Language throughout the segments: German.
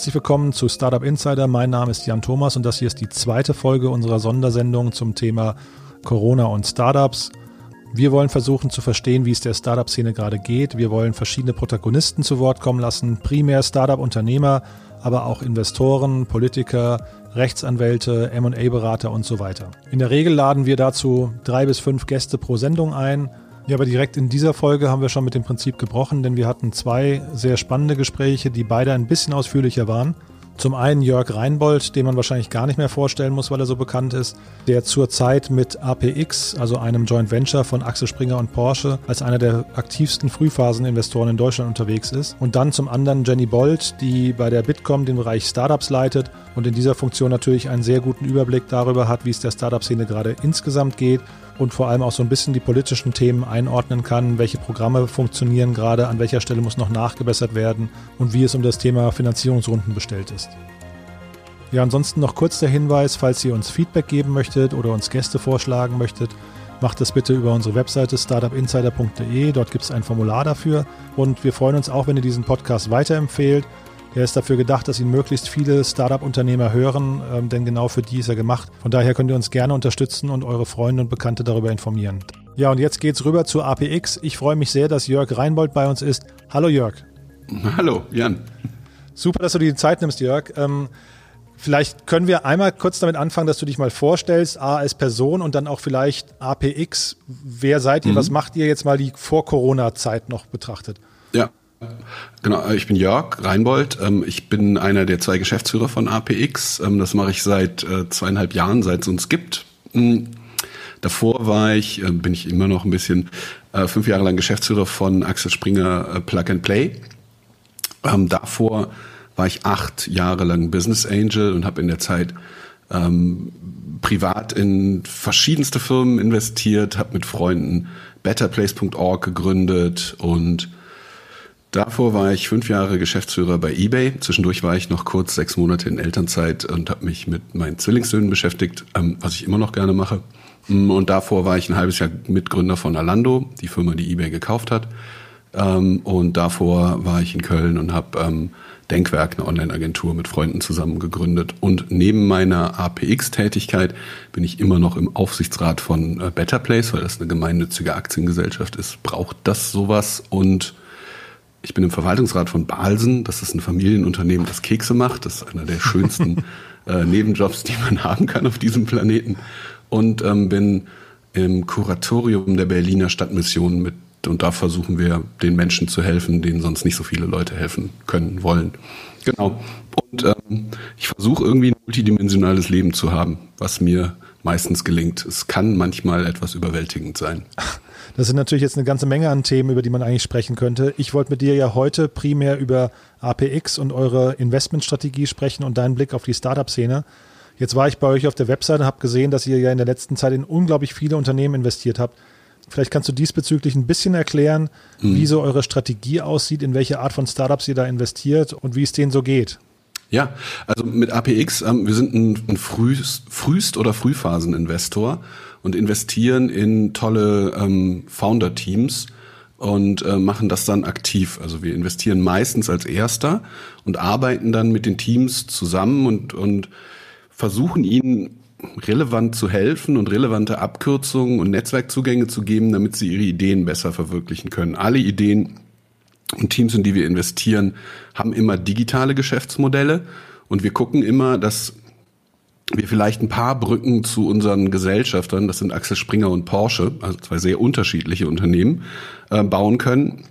Herzlich willkommen zu Startup Insider. Mein Name ist Jan Thomas und das hier ist die zweite Folge unserer Sondersendung zum Thema Corona und Startups. Wir wollen versuchen zu verstehen, wie es der Startup-Szene gerade geht. Wir wollen verschiedene Protagonisten zu Wort kommen lassen, primär Startup-Unternehmer, aber auch Investoren, Politiker, Rechtsanwälte, MA-Berater und so weiter. In der Regel laden wir dazu drei bis fünf Gäste pro Sendung ein. Ja, aber direkt in dieser Folge haben wir schon mit dem Prinzip gebrochen, denn wir hatten zwei sehr spannende Gespräche, die beide ein bisschen ausführlicher waren. Zum einen Jörg Reinbold, den man wahrscheinlich gar nicht mehr vorstellen muss, weil er so bekannt ist, der zurzeit mit APX, also einem Joint Venture von Axel Springer und Porsche, als einer der aktivsten Frühphaseninvestoren in Deutschland unterwegs ist. Und dann zum anderen Jenny Bold, die bei der Bitkom den Bereich Startups leitet und in dieser Funktion natürlich einen sehr guten Überblick darüber hat, wie es der Startup-Szene gerade insgesamt geht und vor allem auch so ein bisschen die politischen Themen einordnen kann, welche Programme funktionieren gerade, an welcher Stelle muss noch nachgebessert werden und wie es um das Thema Finanzierungsrunden bestellt ist. Ja, ansonsten noch kurz der Hinweis, falls ihr uns Feedback geben möchtet oder uns Gäste vorschlagen möchtet, macht das bitte über unsere Webseite startupinsider.de. Dort gibt es ein Formular dafür. Und wir freuen uns auch, wenn ihr diesen Podcast weiterempfehlt er ist dafür gedacht, dass ihn möglichst viele Startup-Unternehmer hören, ähm, denn genau für die ist er gemacht. Von daher könnt ihr uns gerne unterstützen und eure Freunde und Bekannte darüber informieren. Ja, und jetzt geht's rüber zu APX. Ich freue mich sehr, dass Jörg Reinbold bei uns ist. Hallo Jörg. Hallo Jan. Super, dass du dir die Zeit nimmst, Jörg. Ähm, vielleicht können wir einmal kurz damit anfangen, dass du dich mal vorstellst, A als Person und dann auch vielleicht APX. Wer seid ihr? Mhm. Was macht ihr jetzt mal die Vor-Corona-Zeit noch betrachtet? Ja, Genau, äh, ich bin Jörg Reinbold. Ähm, ich bin einer der zwei Geschäftsführer von APX. Ähm, das mache ich seit äh, zweieinhalb Jahren, seit es uns gibt. Hm, davor war ich, äh, bin ich immer noch ein bisschen, fünf Jahre lang Geschäftsführer von Axel Springer Plug and Play. Ähm, davor war ich acht Jahre lang Business Angel und habe in der Zeit privat in verschiedenste Firmen investiert, habe mit Freunden betterplace.org gegründet und Davor war ich fünf Jahre Geschäftsführer bei eBay. Zwischendurch war ich noch kurz sechs Monate in Elternzeit und habe mich mit meinen Zwillingssöhnen beschäftigt, ähm, was ich immer noch gerne mache. Mm, und davor war ich ein halbes Jahr Mitgründer von Alando, die Firma, die eBay gekauft hat. Ähm, und davor war ich in Köln und habe ähm, Denkwerk, eine Online-Agentur mit Freunden zusammen gegründet. Und neben meiner APX-Tätigkeit bin ich immer noch im Aufsichtsrat von äh, Better Place, weil das eine gemeinnützige Aktiengesellschaft ist. Braucht das sowas und ich bin im Verwaltungsrat von Balsen. Das ist ein Familienunternehmen, das Kekse macht. Das ist einer der schönsten äh, Nebenjobs, die man haben kann auf diesem Planeten. Und ähm, bin im Kuratorium der Berliner Stadtmission mit und da versuchen wir den Menschen zu helfen, denen sonst nicht so viele Leute helfen können, wollen. Genau. Und ähm, ich versuche irgendwie ein multidimensionales Leben zu haben, was mir meistens gelingt. Es kann manchmal etwas überwältigend sein. Das sind natürlich jetzt eine ganze Menge an Themen, über die man eigentlich sprechen könnte. Ich wollte mit dir ja heute primär über APX und eure Investmentstrategie sprechen und deinen Blick auf die Startup-Szene. Jetzt war ich bei euch auf der Webseite und habe gesehen, dass ihr ja in der letzten Zeit in unglaublich viele Unternehmen investiert habt. Vielleicht kannst du diesbezüglich ein bisschen erklären, mhm. wie so eure Strategie aussieht, in welche Art von Startups ihr da investiert und wie es denen so geht. Ja, also mit APX, ähm, wir sind ein, ein Frühst-, Frühst oder Frühphaseninvestor und investieren in tolle ähm, Founder-Teams und äh, machen das dann aktiv. Also wir investieren meistens als Erster und arbeiten dann mit den Teams zusammen und, und versuchen ihnen relevant zu helfen und relevante Abkürzungen und Netzwerkzugänge zu geben, damit sie ihre Ideen besser verwirklichen können. Alle Ideen und Teams, in die wir investieren, haben immer digitale Geschäftsmodelle und wir gucken immer, dass wir vielleicht ein paar Brücken zu unseren Gesellschaftern, das sind Axel Springer und Porsche, also zwei sehr unterschiedliche Unternehmen, äh, bauen können.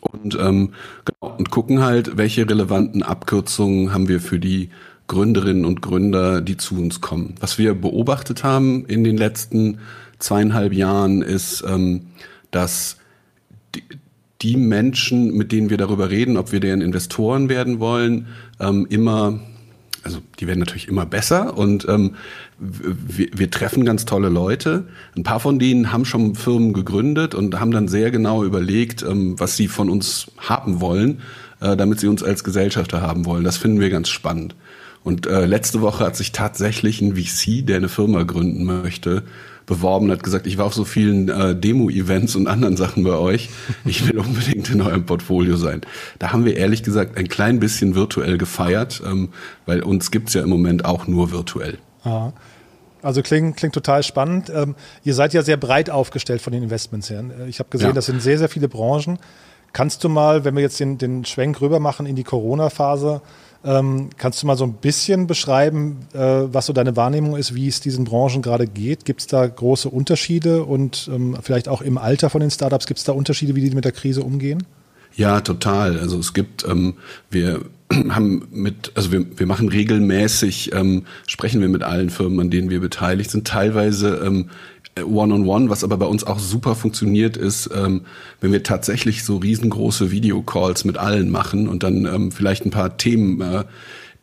Und, ähm, genau, und gucken halt, welche relevanten Abkürzungen haben wir für die Gründerinnen und Gründer, die zu uns kommen. Was wir beobachtet haben in den letzten zweieinhalb Jahren ist, ähm, dass die, die Menschen, mit denen wir darüber reden, ob wir deren Investoren werden wollen, ähm, immer also die werden natürlich immer besser und ähm, wir, wir treffen ganz tolle Leute. Ein paar von denen haben schon Firmen gegründet und haben dann sehr genau überlegt, ähm, was sie von uns haben wollen, äh, damit sie uns als Gesellschafter haben wollen. Das finden wir ganz spannend. Und äh, letzte Woche hat sich tatsächlich ein VC, der eine Firma gründen möchte, beworben, hat gesagt, ich war auf so vielen äh, Demo-Events und anderen Sachen bei euch. Ich will unbedingt in eurem Portfolio sein. Da haben wir ehrlich gesagt ein klein bisschen virtuell gefeiert, ähm, weil uns gibt's ja im Moment auch nur virtuell. Aha. Also klingt, klingt total spannend. Ähm, ihr seid ja sehr breit aufgestellt von den Investments her. Ich habe gesehen, ja. das sind sehr, sehr viele Branchen. Kannst du mal, wenn wir jetzt den, den Schwenk rüber machen in die Corona-Phase, ähm, kannst du mal so ein bisschen beschreiben, äh, was so deine Wahrnehmung ist, wie es diesen Branchen gerade geht? Gibt es da große Unterschiede und ähm, vielleicht auch im Alter von den Startups gibt es da Unterschiede, wie die mit der Krise umgehen? Ja, total. Also es gibt, ähm, wir haben mit, also wir, wir machen regelmäßig, ähm, sprechen wir mit allen Firmen, an denen wir beteiligt sind, teilweise ähm, One-on-One, -on -one, was aber bei uns auch super funktioniert ist, ähm, wenn wir tatsächlich so riesengroße Videocalls mit allen machen und dann ähm, vielleicht ein paar Themen äh,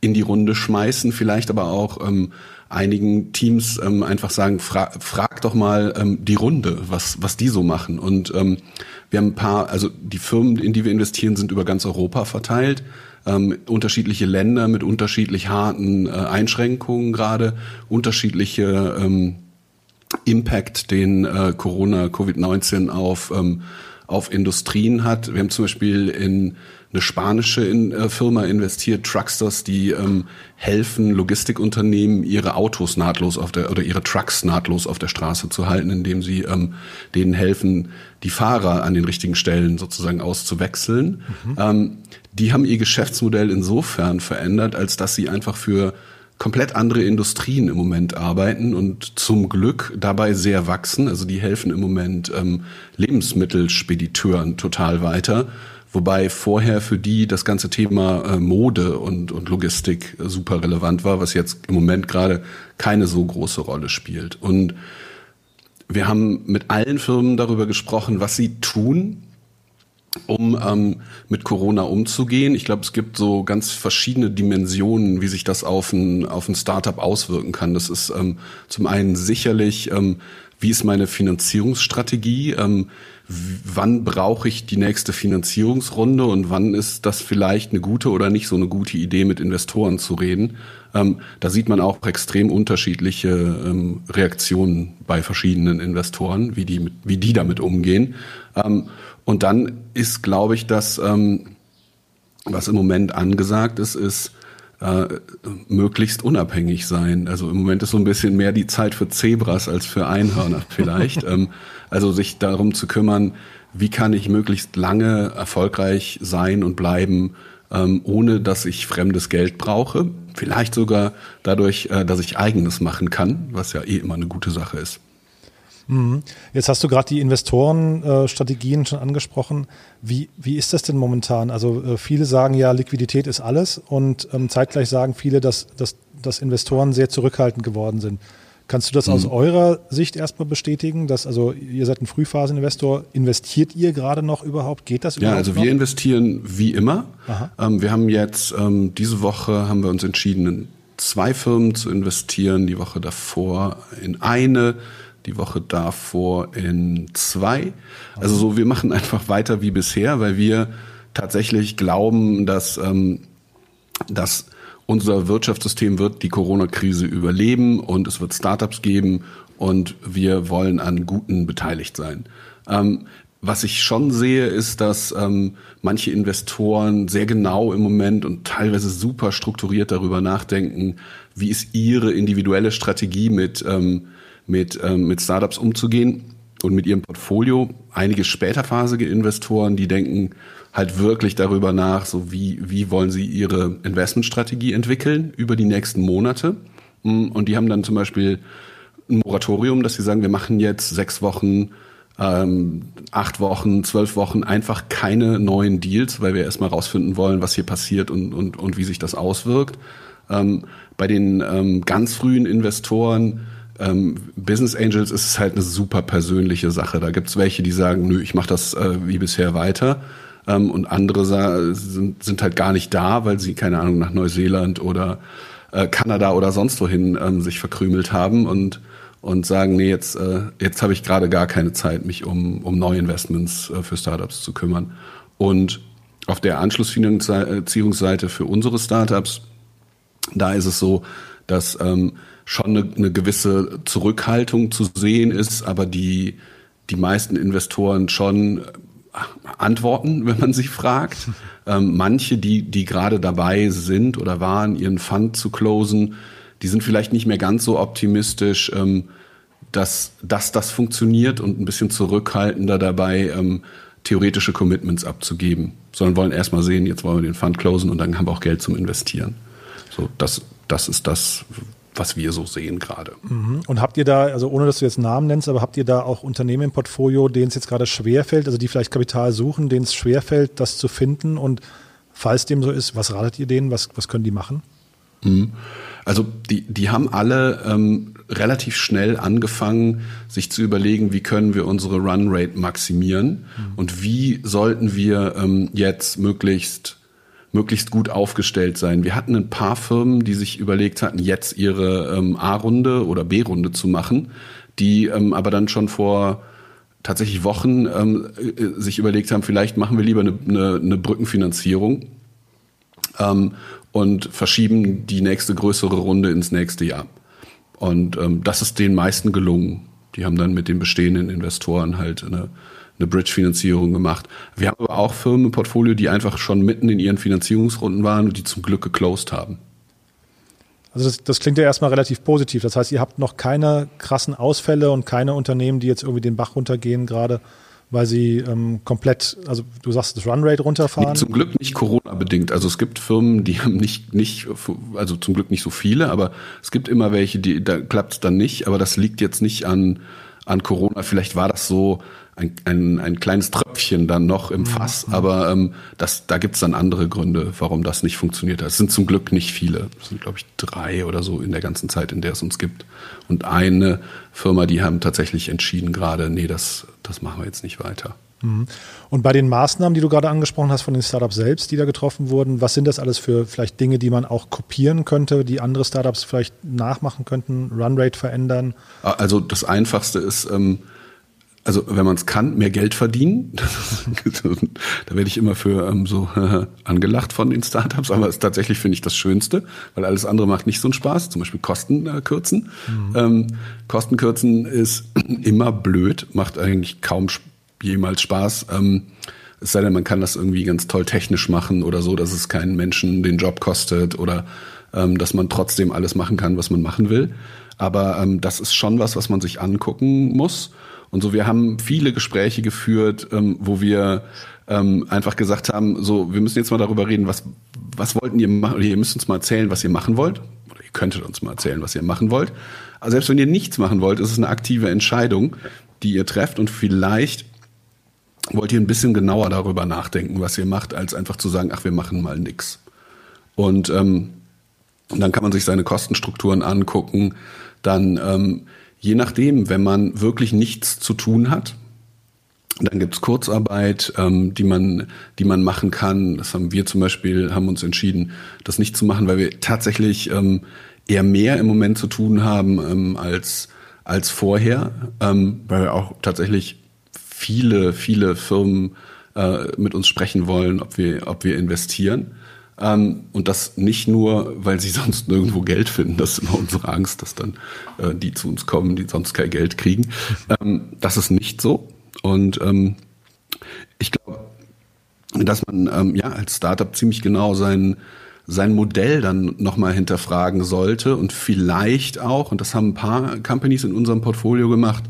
in die Runde schmeißen, vielleicht aber auch ähm, einigen Teams ähm, einfach sagen, fra frag doch mal ähm, die Runde, was, was die so machen. Und ähm, wir haben ein paar, also die Firmen, in die wir investieren, sind über ganz Europa verteilt. Ähm, unterschiedliche Länder mit unterschiedlich harten äh, Einschränkungen gerade, unterschiedliche ähm, Impact, den äh, Corona, Covid-19 auf, ähm, auf Industrien hat. Wir haben zum Beispiel in eine spanische in, äh, Firma investiert, Trucksters, die ähm, helfen Logistikunternehmen ihre Autos nahtlos auf der oder ihre Trucks nahtlos auf der Straße zu halten, indem sie ähm, denen helfen, die Fahrer an den richtigen Stellen sozusagen auszuwechseln. Mhm. Ähm, die haben ihr Geschäftsmodell insofern verändert, als dass sie einfach für komplett andere Industrien im Moment arbeiten und zum Glück dabei sehr wachsen. Also die helfen im Moment ähm, Lebensmittelspediteuren total weiter. Wobei vorher für die das ganze Thema äh, Mode und, und Logistik super relevant war, was jetzt im Moment gerade keine so große Rolle spielt. Und wir haben mit allen Firmen darüber gesprochen, was sie tun, um ähm, mit Corona umzugehen. Ich glaube, es gibt so ganz verschiedene Dimensionen, wie sich das auf ein, auf ein Startup auswirken kann. Das ist ähm, zum einen sicherlich, ähm, wie ist meine Finanzierungsstrategie? Ähm, wann brauche ich die nächste Finanzierungsrunde und wann ist das vielleicht eine gute oder nicht so eine gute Idee, mit Investoren zu reden? Ähm, da sieht man auch extrem unterschiedliche ähm, Reaktionen bei verschiedenen Investoren, wie die, mit, wie die damit umgehen. Ähm, und dann ist, glaube ich, dass ähm, was im Moment angesagt ist, ist äh, möglichst unabhängig sein. Also im Moment ist so ein bisschen mehr die Zeit für Zebras als für Einhörner vielleicht. ähm, also sich darum zu kümmern, wie kann ich möglichst lange erfolgreich sein und bleiben, ähm, ohne dass ich fremdes Geld brauche. Vielleicht sogar dadurch, äh, dass ich eigenes machen kann, was ja eh immer eine gute Sache ist. Mhm. Jetzt hast du gerade die Investorenstrategien schon angesprochen. Wie, wie ist das denn momentan? Also äh, viele sagen ja, Liquidität ist alles und ähm, zeitgleich sagen viele, dass, dass, dass Investoren sehr zurückhaltend geworden sind. Kannst du das mhm. aus eurer Sicht erstmal bestätigen, dass also ihr seid ein Frühphaseninvestor, investiert ihr gerade noch überhaupt? Geht das überhaupt? Ja, also noch? wir investieren wie immer. Ähm, wir haben jetzt ähm, diese Woche haben wir uns entschieden, in zwei Firmen zu investieren, die Woche davor in eine die Woche davor in zwei. Also so, wir machen einfach weiter wie bisher, weil wir tatsächlich glauben, dass, ähm, dass unser Wirtschaftssystem wird die Corona-Krise überleben und es wird Startups geben und wir wollen an Guten beteiligt sein. Ähm, was ich schon sehe, ist, dass ähm, manche Investoren sehr genau im Moment und teilweise super strukturiert darüber nachdenken, wie ist ihre individuelle Strategie mit ähm, mit, ähm, mit Startups umzugehen und mit ihrem Portfolio. Einige späterphasige Investoren, die denken halt wirklich darüber nach, so wie, wie wollen sie ihre Investmentstrategie entwickeln über die nächsten Monate. Mm, und die haben dann zum Beispiel ein Moratorium, dass sie sagen, wir machen jetzt sechs Wochen, ähm, acht Wochen, zwölf Wochen einfach keine neuen Deals, weil wir erstmal rausfinden wollen, was hier passiert und, und, und wie sich das auswirkt. Ähm, bei den ähm, ganz frühen Investoren ähm, Business Angels ist es halt eine super persönliche Sache. Da gibt's welche, die sagen, nö, ich mache das äh, wie bisher weiter. Ähm, und andere sind, sind halt gar nicht da, weil sie, keine Ahnung, nach Neuseeland oder äh, Kanada oder sonst wohin ähm, sich verkrümelt haben und und sagen, nee, jetzt, äh, jetzt habe ich gerade gar keine Zeit, mich um, um Neuinvestments äh, für Startups zu kümmern. Und auf der Anschlussfinanzierungsseite für unsere Startups, da ist es so, dass ähm, schon eine, eine gewisse Zurückhaltung zu sehen ist, aber die, die meisten Investoren schon antworten, wenn man sie fragt. Ähm, manche, die, die gerade dabei sind oder waren, ihren Fund zu closen, die sind vielleicht nicht mehr ganz so optimistisch, ähm, dass, dass das funktioniert und ein bisschen zurückhaltender dabei, ähm, theoretische Commitments abzugeben, sondern wollen erstmal sehen, jetzt wollen wir den Fund closen und dann haben wir auch Geld zum Investieren. So, das, das ist das, was wir so sehen gerade. Mhm. Und habt ihr da, also ohne dass du jetzt Namen nennst, aber habt ihr da auch Unternehmen im Portfolio, denen es jetzt gerade schwerfällt, also die vielleicht Kapital suchen, denen es schwerfällt, das zu finden? Und falls dem so ist, was ratet ihr denen? Was, was können die machen? Mhm. Also die, die haben alle ähm, relativ schnell angefangen, sich zu überlegen, wie können wir unsere Runrate maximieren mhm. und wie sollten wir ähm, jetzt möglichst möglichst gut aufgestellt sein. Wir hatten ein paar Firmen, die sich überlegt hatten, jetzt ihre ähm, A-Runde oder B-Runde zu machen, die ähm, aber dann schon vor tatsächlich Wochen ähm, äh, sich überlegt haben, vielleicht machen wir lieber eine, eine, eine Brückenfinanzierung ähm, und verschieben die nächste größere Runde ins nächste Jahr. Und ähm, das ist den meisten gelungen. Die haben dann mit den bestehenden Investoren halt eine eine Bridge-Finanzierung gemacht. Wir haben aber auch Firmen im Portfolio, die einfach schon mitten in ihren Finanzierungsrunden waren und die zum Glück geclosed haben. Also das, das klingt ja erstmal relativ positiv. Das heißt, ihr habt noch keine krassen Ausfälle und keine Unternehmen, die jetzt irgendwie den Bach runtergehen gerade, weil sie ähm, komplett, also du sagst, das Runrate runterfahren? Nee, zum Glück nicht Corona-bedingt. Also es gibt Firmen, die haben nicht, nicht, also zum Glück nicht so viele, aber es gibt immer welche, die, da klappt es dann nicht. Aber das liegt jetzt nicht an, an Corona. Vielleicht war das so ein, ein, ein kleines Tröpfchen dann noch im Fass, mhm. aber ähm, das, da gibt's dann andere Gründe, warum das nicht funktioniert hat. Es sind zum Glück nicht viele. Es sind, glaube ich, drei oder so in der ganzen Zeit, in der es uns gibt. Und eine Firma, die haben tatsächlich entschieden gerade, nee, das, das machen wir jetzt nicht weiter. Mhm. Und bei den Maßnahmen, die du gerade angesprochen hast von den Startups selbst, die da getroffen wurden, was sind das alles für vielleicht Dinge, die man auch kopieren könnte, die andere Startups vielleicht nachmachen könnten, Runrate verändern? Also das Einfachste ist, ähm, also wenn man es kann, mehr Geld verdienen. da werde ich immer für ähm, so äh, angelacht von den Startups, aber es tatsächlich finde ich das Schönste, weil alles andere macht nicht so einen Spaß. Zum Beispiel Kosten äh, kürzen. Mhm. Ähm, Kosten kürzen ist immer blöd, macht eigentlich kaum jemals Spaß. Ähm, es sei denn, man kann das irgendwie ganz toll technisch machen oder so, dass es keinen Menschen den Job kostet oder ähm, dass man trotzdem alles machen kann, was man machen will. Aber ähm, das ist schon was, was man sich angucken muss. Und so, wir haben viele Gespräche geführt, ähm, wo wir ähm, einfach gesagt haben, so, wir müssen jetzt mal darüber reden, was, was wollten ihr machen, oder ihr müsst uns mal erzählen, was ihr machen wollt. Oder ihr könntet uns mal erzählen, was ihr machen wollt. Aber selbst wenn ihr nichts machen wollt, ist es eine aktive Entscheidung, die ihr trefft und vielleicht wollt ihr ein bisschen genauer darüber nachdenken, was ihr macht, als einfach zu sagen, ach, wir machen mal nix. Und ähm, dann kann man sich seine Kostenstrukturen angucken, dann ähm, Je nachdem, wenn man wirklich nichts zu tun hat, dann gibt's Kurzarbeit, ähm, die man, die man machen kann. Das haben wir zum Beispiel, haben uns entschieden, das nicht zu machen, weil wir tatsächlich ähm, eher mehr im Moment zu tun haben ähm, als als vorher, ähm, weil wir auch tatsächlich viele viele Firmen äh, mit uns sprechen wollen, ob wir ob wir investieren. Ähm, und das nicht nur, weil sie sonst nirgendwo Geld finden, das ist immer unsere Angst, dass dann äh, die zu uns kommen, die sonst kein Geld kriegen. Ähm, das ist nicht so. Und ähm, ich glaube, dass man ähm, ja als Startup ziemlich genau sein sein Modell dann nochmal hinterfragen sollte und vielleicht auch, und das haben ein paar Companies in unserem Portfolio gemacht,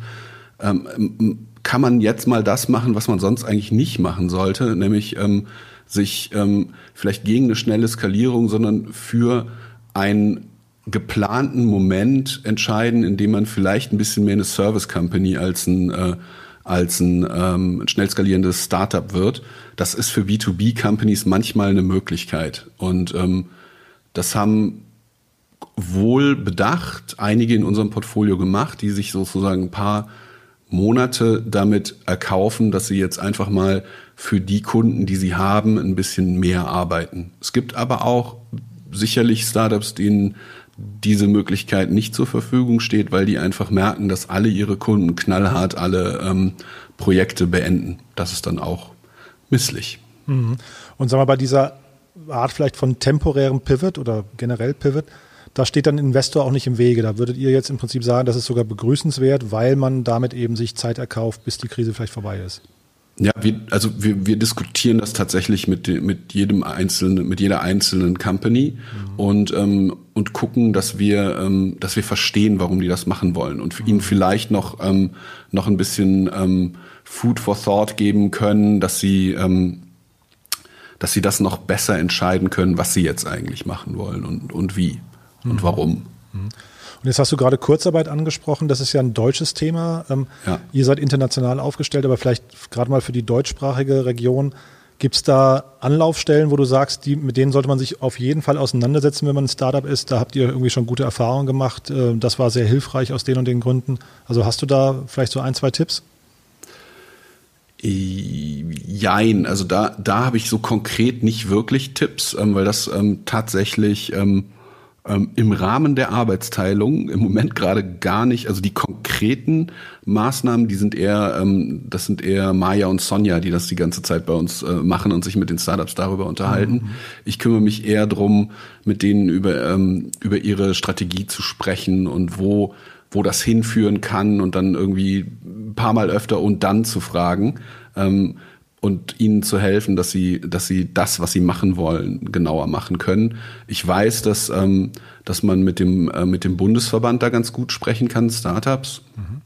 ähm, kann man jetzt mal das machen, was man sonst eigentlich nicht machen sollte, nämlich ähm, sich ähm, vielleicht gegen eine schnelle Skalierung, sondern für einen geplanten Moment entscheiden, in dem man vielleicht ein bisschen mehr eine Service Company als ein äh, als ein ähm, schnell skalierendes Startup wird. Das ist für B2B-Companies manchmal eine Möglichkeit. Und ähm, das haben wohl bedacht einige in unserem Portfolio gemacht, die sich sozusagen ein paar Monate damit erkaufen, dass sie jetzt einfach mal für die Kunden, die sie haben, ein bisschen mehr arbeiten. Es gibt aber auch sicherlich Startups, denen diese Möglichkeit nicht zur Verfügung steht, weil die einfach merken, dass alle ihre Kunden knallhart alle ähm, Projekte beenden. Das ist dann auch misslich. Mhm. Und sagen wir bei dieser Art vielleicht von temporärem Pivot oder generell Pivot, da steht dann Investor auch nicht im Wege. Da würdet ihr jetzt im Prinzip sagen, das ist sogar begrüßenswert, weil man damit eben sich Zeit erkauft, bis die Krise vielleicht vorbei ist. Ja, wir, also wir, wir diskutieren das tatsächlich mit, mit jedem einzelnen, mit jeder einzelnen Company mhm. und, ähm, und gucken, dass wir, ähm, dass wir verstehen, warum die das machen wollen und mhm. ihnen vielleicht noch, ähm, noch ein bisschen ähm, Food for Thought geben können, dass sie, ähm, dass sie das noch besser entscheiden können, was sie jetzt eigentlich machen wollen und, und wie mhm. und warum. Und jetzt hast du gerade Kurzarbeit angesprochen. Das ist ja ein deutsches Thema. Ähm, ja. Ihr seid international aufgestellt, aber vielleicht gerade mal für die deutschsprachige Region. Gibt es da Anlaufstellen, wo du sagst, die, mit denen sollte man sich auf jeden Fall auseinandersetzen, wenn man ein Startup ist? Da habt ihr irgendwie schon gute Erfahrungen gemacht. Äh, das war sehr hilfreich aus den und den Gründen. Also hast du da vielleicht so ein, zwei Tipps? Jein, also da, da habe ich so konkret nicht wirklich Tipps, ähm, weil das ähm, tatsächlich ähm, im Rahmen der Arbeitsteilung im Moment gerade gar nicht, also die konkreten Maßnahmen, die sind eher, ähm, das sind eher Maya und Sonja, die das die ganze Zeit bei uns äh, machen und sich mit den Startups darüber unterhalten. Mhm. Ich kümmere mich eher drum, mit denen über, ähm, über ihre Strategie zu sprechen und wo wo das hinführen kann und dann irgendwie ein paar Mal öfter und dann zu fragen. Ähm, und ihnen zu helfen, dass sie, dass sie das, was sie machen wollen, genauer machen können. Ich weiß, dass, ähm, dass man mit dem, äh, mit dem Bundesverband da ganz gut sprechen kann, Startups. Mhm.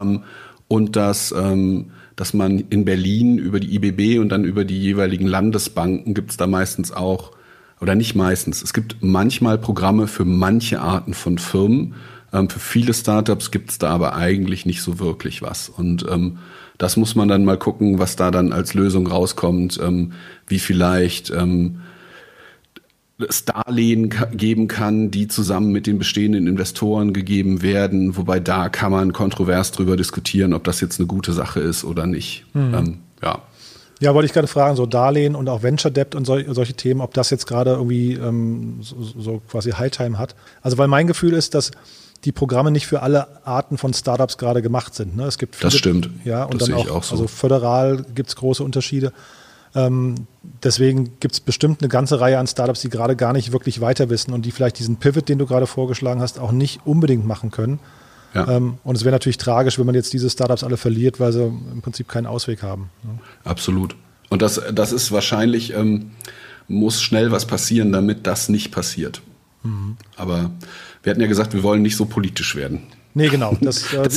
Ähm, und dass, ähm, dass man in Berlin über die IBB und dann über die jeweiligen Landesbanken gibt es da meistens auch, oder nicht meistens, es gibt manchmal Programme für manche Arten von Firmen. Ähm, für viele Startups gibt es da aber eigentlich nicht so wirklich was. Und ähm, das muss man dann mal gucken, was da dann als Lösung rauskommt, ähm, wie vielleicht ähm, es Darlehen geben kann, die zusammen mit den bestehenden Investoren gegeben werden, wobei da kann man kontrovers drüber diskutieren, ob das jetzt eine gute Sache ist oder nicht. Mhm. Ähm, ja. Ja, wollte ich gerade fragen, so Darlehen und auch Venture Debt und sol solche Themen, ob das jetzt gerade irgendwie ähm, so, so quasi High-Time hat. Also weil mein Gefühl ist, dass die Programme nicht für alle Arten von Startups gerade gemacht sind. Ne? Es gibt viele, das stimmt. Ja, und das dann auch, auch so. also föderal gibt es große Unterschiede. Ähm, deswegen gibt es bestimmt eine ganze Reihe an Startups, die gerade gar nicht wirklich weiter wissen und die vielleicht diesen Pivot, den du gerade vorgeschlagen hast, auch nicht unbedingt machen können. Ja. Ähm, und es wäre natürlich tragisch, wenn man jetzt diese Startups alle verliert, weil sie im Prinzip keinen Ausweg haben. Ne? Absolut. Und das, das ist wahrscheinlich, ähm, muss schnell was passieren, damit das nicht passiert. Mhm. Aber wir hatten ja gesagt, wir wollen nicht so politisch werden. Nee, genau. Das, äh,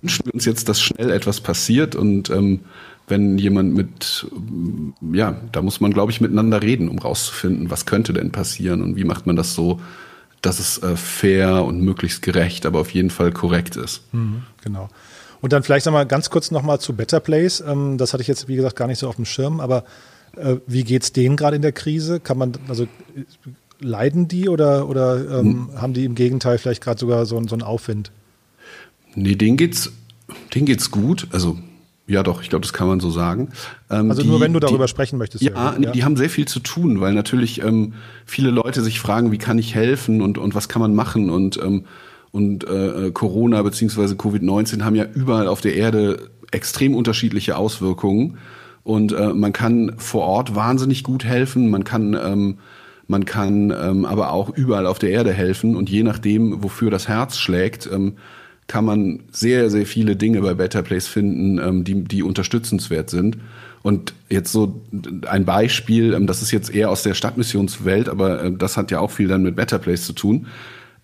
wünschen wir uns jetzt, dass schnell etwas passiert und ähm, wenn jemand mit, ja, da muss man, glaube ich, miteinander reden, um rauszufinden, was könnte denn passieren und wie macht man das so, dass es äh, fair und möglichst gerecht, aber auf jeden Fall korrekt ist. Mhm, genau. Und dann vielleicht nochmal ganz kurz nochmal zu Better Place. Ähm, das hatte ich jetzt, wie gesagt, gar nicht so auf dem Schirm, aber äh, wie geht's denen gerade in der Krise? Kann man, also leiden die oder, oder ähm, hm. haben die im Gegenteil vielleicht gerade sogar so, so einen Aufwind? Nee, denen geht's, denen geht's gut. Also ja, doch, ich glaube, das kann man so sagen. Ähm, also die, nur wenn du darüber die, sprechen möchtest. Ja, ja, die haben sehr viel zu tun, weil natürlich ähm, viele Leute sich fragen, wie kann ich helfen und, und was kann man machen und, ähm, und äh, Corona beziehungsweise Covid-19 haben ja überall auf der Erde extrem unterschiedliche Auswirkungen und äh, man kann vor Ort wahnsinnig gut helfen, man kann ähm, man kann ähm, aber auch überall auf der Erde helfen und je nachdem, wofür das Herz schlägt, ähm, kann man sehr, sehr viele Dinge bei Better Place finden, ähm, die, die unterstützenswert sind. Und jetzt so ein Beispiel, ähm, das ist jetzt eher aus der Stadtmissionswelt, aber äh, das hat ja auch viel dann mit Better Place zu tun.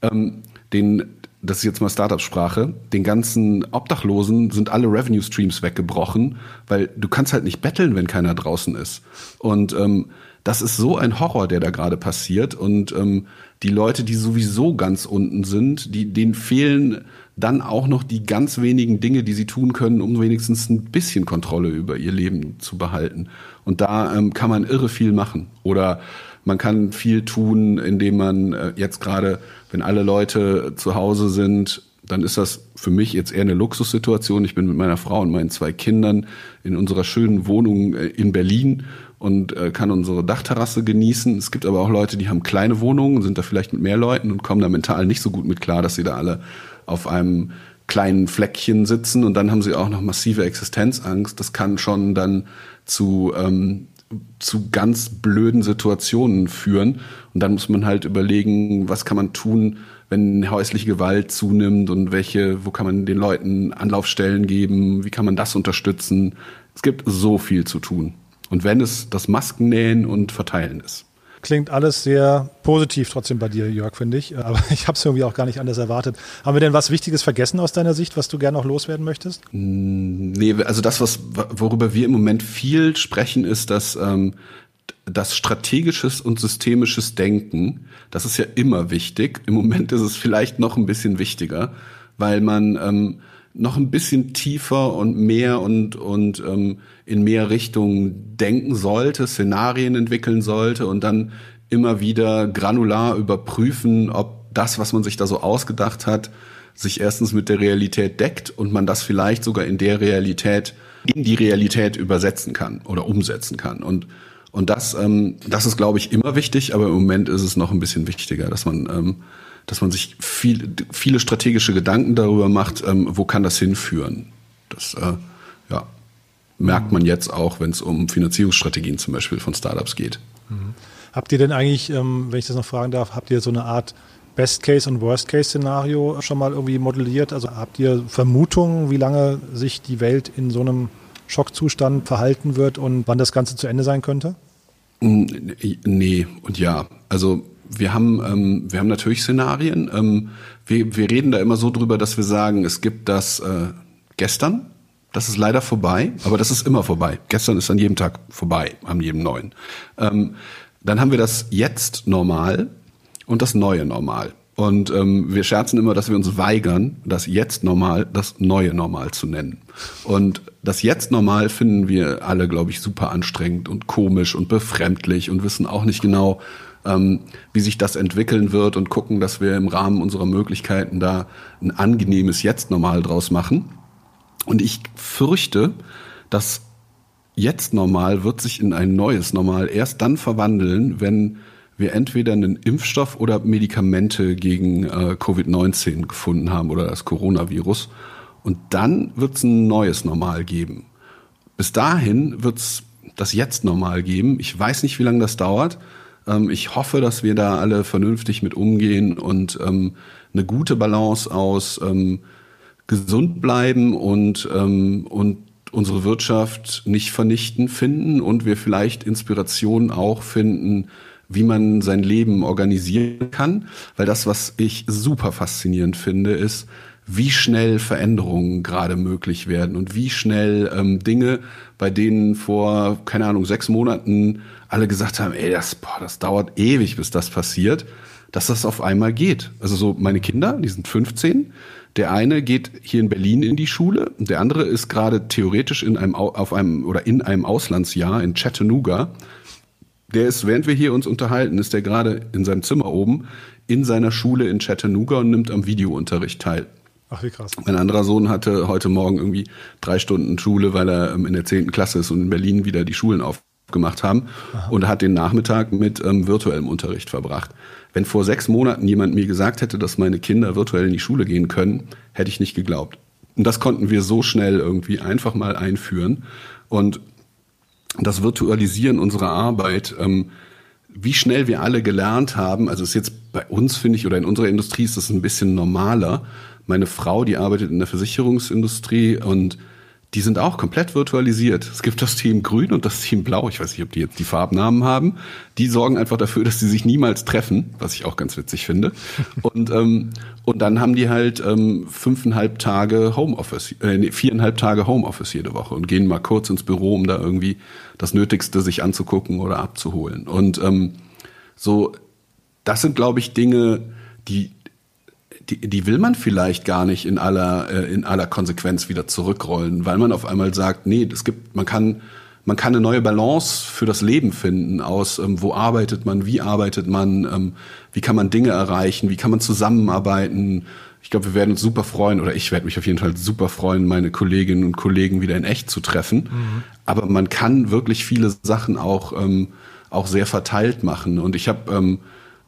Ähm, den, das ist jetzt mal Startup-Sprache, den ganzen Obdachlosen sind alle Revenue-Streams weggebrochen, weil du kannst halt nicht betteln, wenn keiner draußen ist. Und ähm, das ist so ein Horror, der da gerade passiert. Und ähm, die Leute, die sowieso ganz unten sind, die, denen fehlen dann auch noch die ganz wenigen Dinge, die sie tun können, um wenigstens ein bisschen Kontrolle über ihr Leben zu behalten. Und da ähm, kann man irre viel machen. Oder man kann viel tun, indem man äh, jetzt gerade, wenn alle Leute zu Hause sind, dann ist das für mich jetzt eher eine Luxussituation. Ich bin mit meiner Frau und meinen zwei Kindern in unserer schönen Wohnung äh, in Berlin und äh, kann unsere Dachterrasse genießen. Es gibt aber auch Leute, die haben kleine Wohnungen, sind da vielleicht mit mehr Leuten und kommen da mental nicht so gut mit klar, dass sie da alle auf einem kleinen Fleckchen sitzen und dann haben sie auch noch massive Existenzangst. Das kann schon dann zu ähm, zu ganz blöden Situationen führen. Und dann muss man halt überlegen, was kann man tun, wenn häusliche Gewalt zunimmt und welche, wo kann man den Leuten Anlaufstellen geben, wie kann man das unterstützen. Es gibt so viel zu tun. Und wenn es das Maskennähen und Verteilen ist. Klingt alles sehr positiv trotzdem bei dir, Jörg, finde ich. Aber ich habe es irgendwie auch gar nicht anders erwartet. Haben wir denn was Wichtiges vergessen aus deiner Sicht, was du gerne noch loswerden möchtest? Mm, nee, also das, was, worüber wir im Moment viel sprechen, ist, dass ähm, das strategisches und systemisches Denken, das ist ja immer wichtig. Im Moment ist es vielleicht noch ein bisschen wichtiger, weil man ähm, noch ein bisschen tiefer und mehr und, und ähm, in mehr Richtungen denken sollte, Szenarien entwickeln sollte und dann immer wieder granular überprüfen, ob das, was man sich da so ausgedacht hat, sich erstens mit der Realität deckt und man das vielleicht sogar in der Realität, in die Realität übersetzen kann oder umsetzen kann. Und und das, ähm, das ist, glaube ich, immer wichtig, aber im Moment ist es noch ein bisschen wichtiger, dass man, ähm, dass man sich viel, viele strategische Gedanken darüber macht, ähm, wo kann das hinführen. Das äh, ja, merkt man jetzt auch, wenn es um Finanzierungsstrategien zum Beispiel von Startups geht. Mhm. Habt ihr denn eigentlich, ähm, wenn ich das noch fragen darf, habt ihr so eine Art Best-Case- und Worst-Case-Szenario schon mal irgendwie modelliert? Also habt ihr Vermutungen, wie lange sich die Welt in so einem Schockzustand verhalten wird und wann das Ganze zu Ende sein könnte? Mm, nee und ja. Also wir haben, ähm, wir haben natürlich Szenarien. Ähm, wir, wir reden da immer so drüber, dass wir sagen, es gibt das äh, gestern, das ist leider vorbei, aber das ist immer vorbei. Gestern ist an jedem Tag vorbei, an jedem neuen. Ähm, dann haben wir das jetzt normal und das neue normal. Und ähm, wir scherzen immer, dass wir uns weigern, das jetzt normal, das neue Normal zu nennen. Und das jetzt normal finden wir alle, glaube ich, super anstrengend und komisch und befremdlich und wissen auch nicht genau, ähm, wie sich das entwickeln wird und gucken, dass wir im Rahmen unserer Möglichkeiten da ein angenehmes Jetzt normal draus machen. Und ich fürchte, dass jetzt normal wird sich in ein neues Normal erst dann verwandeln, wenn wir entweder einen Impfstoff oder Medikamente gegen äh, Covid-19 gefunden haben oder das Coronavirus. Und dann wird es ein neues Normal geben. Bis dahin wird es das jetzt Normal geben. Ich weiß nicht, wie lange das dauert. Ähm, ich hoffe, dass wir da alle vernünftig mit umgehen und ähm, eine gute Balance aus ähm, gesund bleiben und, ähm, und unsere Wirtschaft nicht vernichten finden und wir vielleicht Inspiration auch finden, wie man sein Leben organisieren kann. Weil das, was ich super faszinierend finde, ist, wie schnell Veränderungen gerade möglich werden und wie schnell ähm, Dinge, bei denen vor, keine Ahnung, sechs Monaten alle gesagt haben, ey, das, boah, das dauert ewig, bis das passiert, dass das auf einmal geht. Also so meine Kinder, die sind 15, der eine geht hier in Berlin in die Schule der andere ist gerade theoretisch in einem, auf einem oder in einem Auslandsjahr in Chattanooga der ist, während wir hier uns unterhalten, ist der gerade in seinem Zimmer oben in seiner Schule in Chattanooga und nimmt am Videounterricht teil. Ach, wie krass. Mein anderer Sohn hatte heute Morgen irgendwie drei Stunden Schule, weil er ähm, in der zehnten Klasse ist und in Berlin wieder die Schulen aufgemacht haben Aha. und hat den Nachmittag mit ähm, virtuellem Unterricht verbracht. Wenn vor sechs Monaten jemand mir gesagt hätte, dass meine Kinder virtuell in die Schule gehen können, hätte ich nicht geglaubt. Und das konnten wir so schnell irgendwie einfach mal einführen. Und das Virtualisieren unserer Arbeit, ähm, wie schnell wir alle gelernt haben, also ist jetzt bei uns, finde ich, oder in unserer Industrie ist das ein bisschen normaler. Meine Frau, die arbeitet in der Versicherungsindustrie und die sind auch komplett virtualisiert. Es gibt das Team Grün und das Team Blau. Ich weiß nicht, ob die jetzt die Farbnamen haben. Die sorgen einfach dafür, dass sie sich niemals treffen, was ich auch ganz witzig finde. Und, ähm, und dann haben die halt ähm, fünfeinhalb Tage Homeoffice, äh, nee, viereinhalb Tage Homeoffice jede Woche und gehen mal kurz ins Büro, um da irgendwie das Nötigste sich anzugucken oder abzuholen. Und ähm, so, das sind, glaube ich, Dinge, die die, die will man vielleicht gar nicht in aller, äh, in aller Konsequenz wieder zurückrollen, weil man auf einmal sagt, nee, es gibt, man kann, man kann eine neue Balance für das Leben finden aus, ähm, wo arbeitet man, wie arbeitet man, ähm, wie kann man Dinge erreichen, wie kann man zusammenarbeiten. Ich glaube, wir werden uns super freuen, oder ich werde mich auf jeden Fall super freuen, meine Kolleginnen und Kollegen wieder in echt zu treffen. Mhm. Aber man kann wirklich viele Sachen auch, ähm, auch sehr verteilt machen. Und ich habe ähm,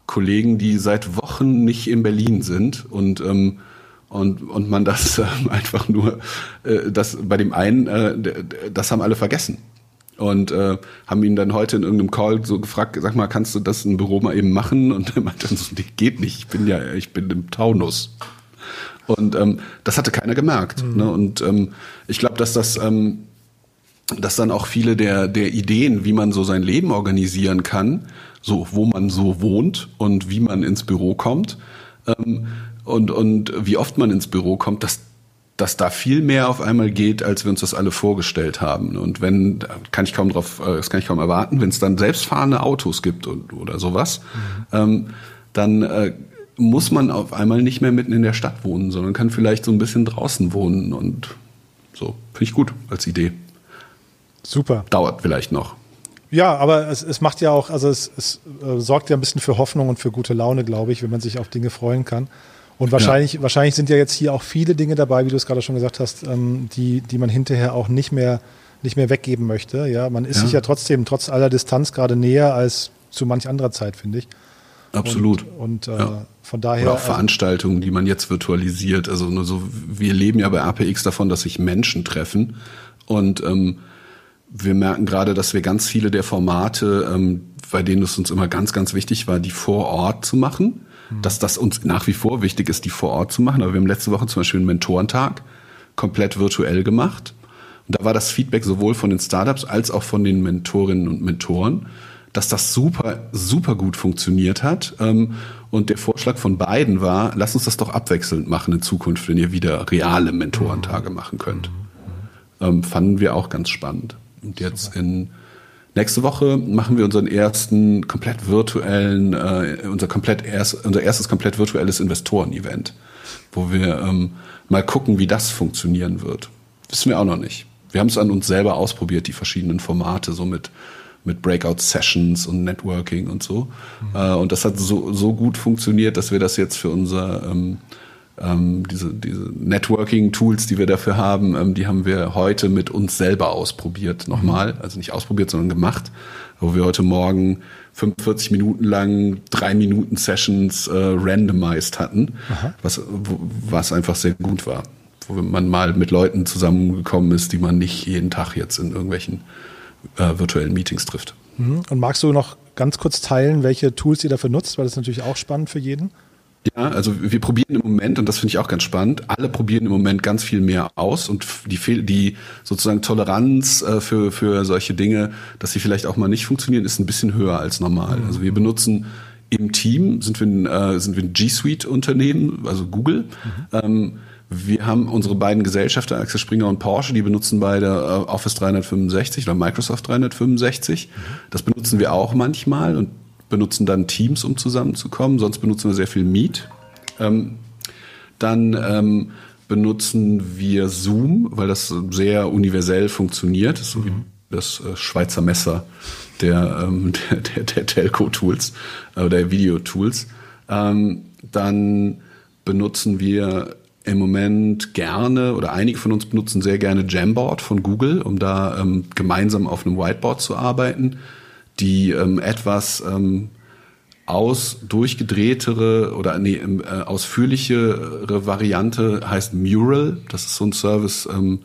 Kollegen, die seit Wochen nicht in Berlin sind und ähm, und und man das äh, einfach nur äh, das bei dem einen äh, das haben alle vergessen. und äh, haben ihn dann heute in irgendeinem Call so gefragt, sag mal, kannst du das im Büro mal eben machen? Und er meinte dann so, nee, geht nicht, ich bin ja, ich bin im Taunus. Und ähm, das hatte keiner gemerkt. Mhm. Ne? Und ähm, ich glaube, dass das, ähm, dass dann auch viele der, der Ideen, wie man so sein Leben organisieren kann, so wo man so wohnt und wie man ins Büro kommt ähm, und, und wie oft man ins Büro kommt, dass dass da viel mehr auf einmal geht, als wir uns das alle vorgestellt haben. Und wenn, kann ich kaum drauf, äh, das kann ich kaum erwarten, wenn es dann selbstfahrende Autos gibt und, oder sowas, mhm. ähm, dann äh, muss man auf einmal nicht mehr mitten in der Stadt wohnen, sondern kann vielleicht so ein bisschen draußen wohnen und so. Finde ich gut als Idee. Super. Dauert vielleicht noch. Ja, aber es, es macht ja auch, also es, es äh, sorgt ja ein bisschen für Hoffnung und für gute Laune, glaube ich, wenn man sich auf Dinge freuen kann. Und wahrscheinlich, ja. wahrscheinlich sind ja jetzt hier auch viele Dinge dabei, wie du es gerade schon gesagt hast, ähm, die, die man hinterher auch nicht mehr, nicht mehr weggeben möchte. Ja, man ist ja. sich ja trotzdem trotz aller Distanz gerade näher als zu manch anderer Zeit, finde ich. Absolut. Und, und äh, ja. von daher. Oder auch Veranstaltungen, die man jetzt virtualisiert. Also nur so, wir leben ja bei APX davon, dass sich Menschen treffen. Und ähm, wir merken gerade, dass wir ganz viele der Formate, ähm, bei denen es uns immer ganz, ganz wichtig war, die vor Ort zu machen dass das uns nach wie vor wichtig ist, die vor Ort zu machen. Aber wir haben letzte Woche zum Beispiel einen Mentorentag komplett virtuell gemacht. Und da war das Feedback sowohl von den Startups als auch von den Mentorinnen und Mentoren, dass das super, super gut funktioniert hat. Ähm, und der Vorschlag von beiden war, lass uns das doch abwechselnd machen in Zukunft, wenn ihr wieder reale Mentorentage machen könnt. Ähm, fanden wir auch ganz spannend. Und jetzt in Nächste Woche machen wir unseren ersten komplett virtuellen, äh, unser komplett erst, unser erstes komplett virtuelles Investoren-Event, wo wir ähm, mal gucken, wie das funktionieren wird. Wissen wir auch noch nicht. Wir haben es an uns selber ausprobiert, die verschiedenen Formate, so mit mit Breakout-Sessions und Networking und so. Mhm. Äh, und das hat so, so gut funktioniert, dass wir das jetzt für unser ähm, ähm, diese, diese Networking-Tools, die wir dafür haben, ähm, die haben wir heute mit uns selber ausprobiert, nochmal. Mhm. Also nicht ausprobiert, sondern gemacht. Wo wir heute Morgen 45 Minuten lang drei Minuten Sessions äh, randomized hatten, was, was einfach sehr gut war. Wo man mal mit Leuten zusammengekommen ist, die man nicht jeden Tag jetzt in irgendwelchen äh, virtuellen Meetings trifft. Mhm. Und magst du noch ganz kurz teilen, welche Tools ihr dafür nutzt, weil das ist natürlich auch spannend für jeden? Ja, also wir probieren im Moment, und das finde ich auch ganz spannend, alle probieren im Moment ganz viel mehr aus und die, die sozusagen Toleranz äh, für, für solche Dinge, dass sie vielleicht auch mal nicht funktionieren, ist ein bisschen höher als normal. Also wir benutzen im Team, sind wir ein, äh, sind wir ein G Suite-Unternehmen, also Google. Mhm. Ähm, wir haben unsere beiden Gesellschafter, Axel Springer und Porsche, die benutzen beide äh, Office 365 oder Microsoft 365. Mhm. Das benutzen wir auch manchmal und benutzen dann Teams, um zusammenzukommen. Sonst benutzen wir sehr viel Meet. Ähm, dann ähm, benutzen wir Zoom, weil das sehr universell funktioniert. Das ist so wie das äh, Schweizer Messer der, ähm, der, der, der Telco-Tools äh, der Videotools. Ähm, dann benutzen wir im Moment gerne oder einige von uns benutzen sehr gerne Jamboard von Google, um da ähm, gemeinsam auf einem Whiteboard zu arbeiten die ähm, etwas ähm, aus durchgedrehtere oder nee, ähm, äh, ausführlichere Variante heißt Mural. Das ist so ein Service, ähm,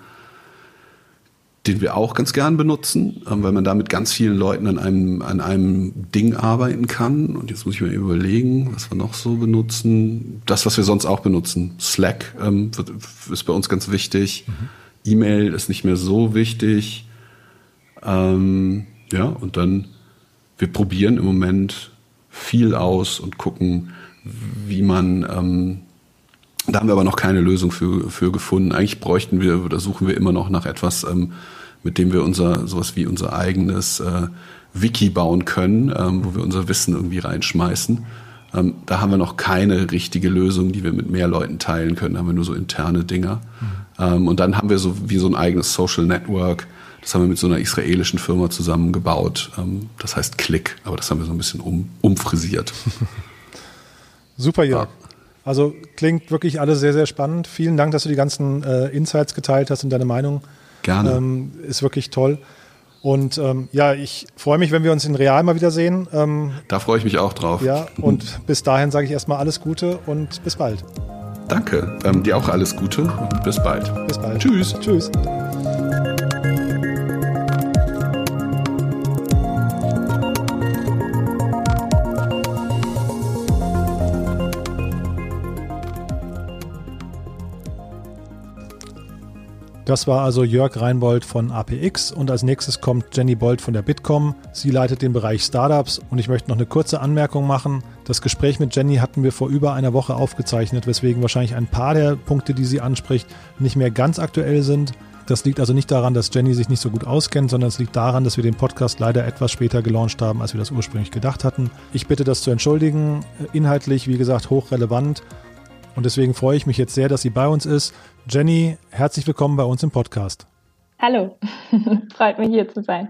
den wir auch ganz gern benutzen, ähm, weil man da mit ganz vielen Leuten an einem, an einem Ding arbeiten kann. Und jetzt muss ich mir überlegen, was wir noch so benutzen. Das, was wir sonst auch benutzen. Slack ähm, wird, ist bei uns ganz wichtig. Mhm. E-Mail ist nicht mehr so wichtig. Ähm, ja, und dann wir probieren im Moment viel aus und gucken, wie man, ähm, da haben wir aber noch keine Lösung für, für gefunden. Eigentlich bräuchten wir oder suchen wir immer noch nach etwas, ähm, mit dem wir unser, sowas wie unser eigenes äh, Wiki bauen können, ähm, wo wir unser Wissen irgendwie reinschmeißen. Ähm, da haben wir noch keine richtige Lösung, die wir mit mehr Leuten teilen können. Da haben wir nur so interne Dinger. Mhm. Ähm, und dann haben wir so wie so ein eigenes Social Network, das haben wir mit so einer israelischen Firma zusammengebaut. Ähm, das heißt Click, aber das haben wir so ein bisschen um, umfrisiert. Super, Jörg. Ja. Also klingt wirklich alles sehr, sehr spannend. Vielen Dank, dass du die ganzen äh, Insights geteilt hast und deine Meinung. Gerne. Ähm, ist wirklich toll. Und ähm, ja, ich freue mich, wenn wir uns in Real mal wiedersehen. Ähm, da freue ich mich auch drauf. Ja, und bis dahin sage ich erstmal alles Gute und bis bald. Danke. Ähm, dir auch alles Gute und bis bald. Bis bald. Tschüss. Tschüss. Das war also Jörg Reinbold von APX und als nächstes kommt Jenny Bold von der Bitkom. Sie leitet den Bereich Startups und ich möchte noch eine kurze Anmerkung machen. Das Gespräch mit Jenny hatten wir vor über einer Woche aufgezeichnet, weswegen wahrscheinlich ein paar der Punkte, die sie anspricht, nicht mehr ganz aktuell sind. Das liegt also nicht daran, dass Jenny sich nicht so gut auskennt, sondern es liegt daran, dass wir den Podcast leider etwas später gelauncht haben, als wir das ursprünglich gedacht hatten. Ich bitte das zu entschuldigen. Inhaltlich, wie gesagt, hochrelevant. Und deswegen freue ich mich jetzt sehr, dass sie bei uns ist. Jenny, herzlich willkommen bei uns im Podcast. Hallo, freut mich hier zu sein.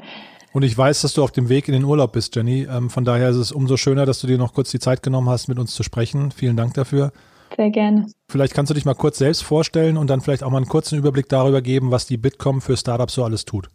Und ich weiß, dass du auf dem Weg in den Urlaub bist, Jenny. Ähm, von daher ist es umso schöner, dass du dir noch kurz die Zeit genommen hast, mit uns zu sprechen. Vielen Dank dafür. Sehr gerne. Vielleicht kannst du dich mal kurz selbst vorstellen und dann vielleicht auch mal einen kurzen Überblick darüber geben, was die Bitkom für Startups so alles tut.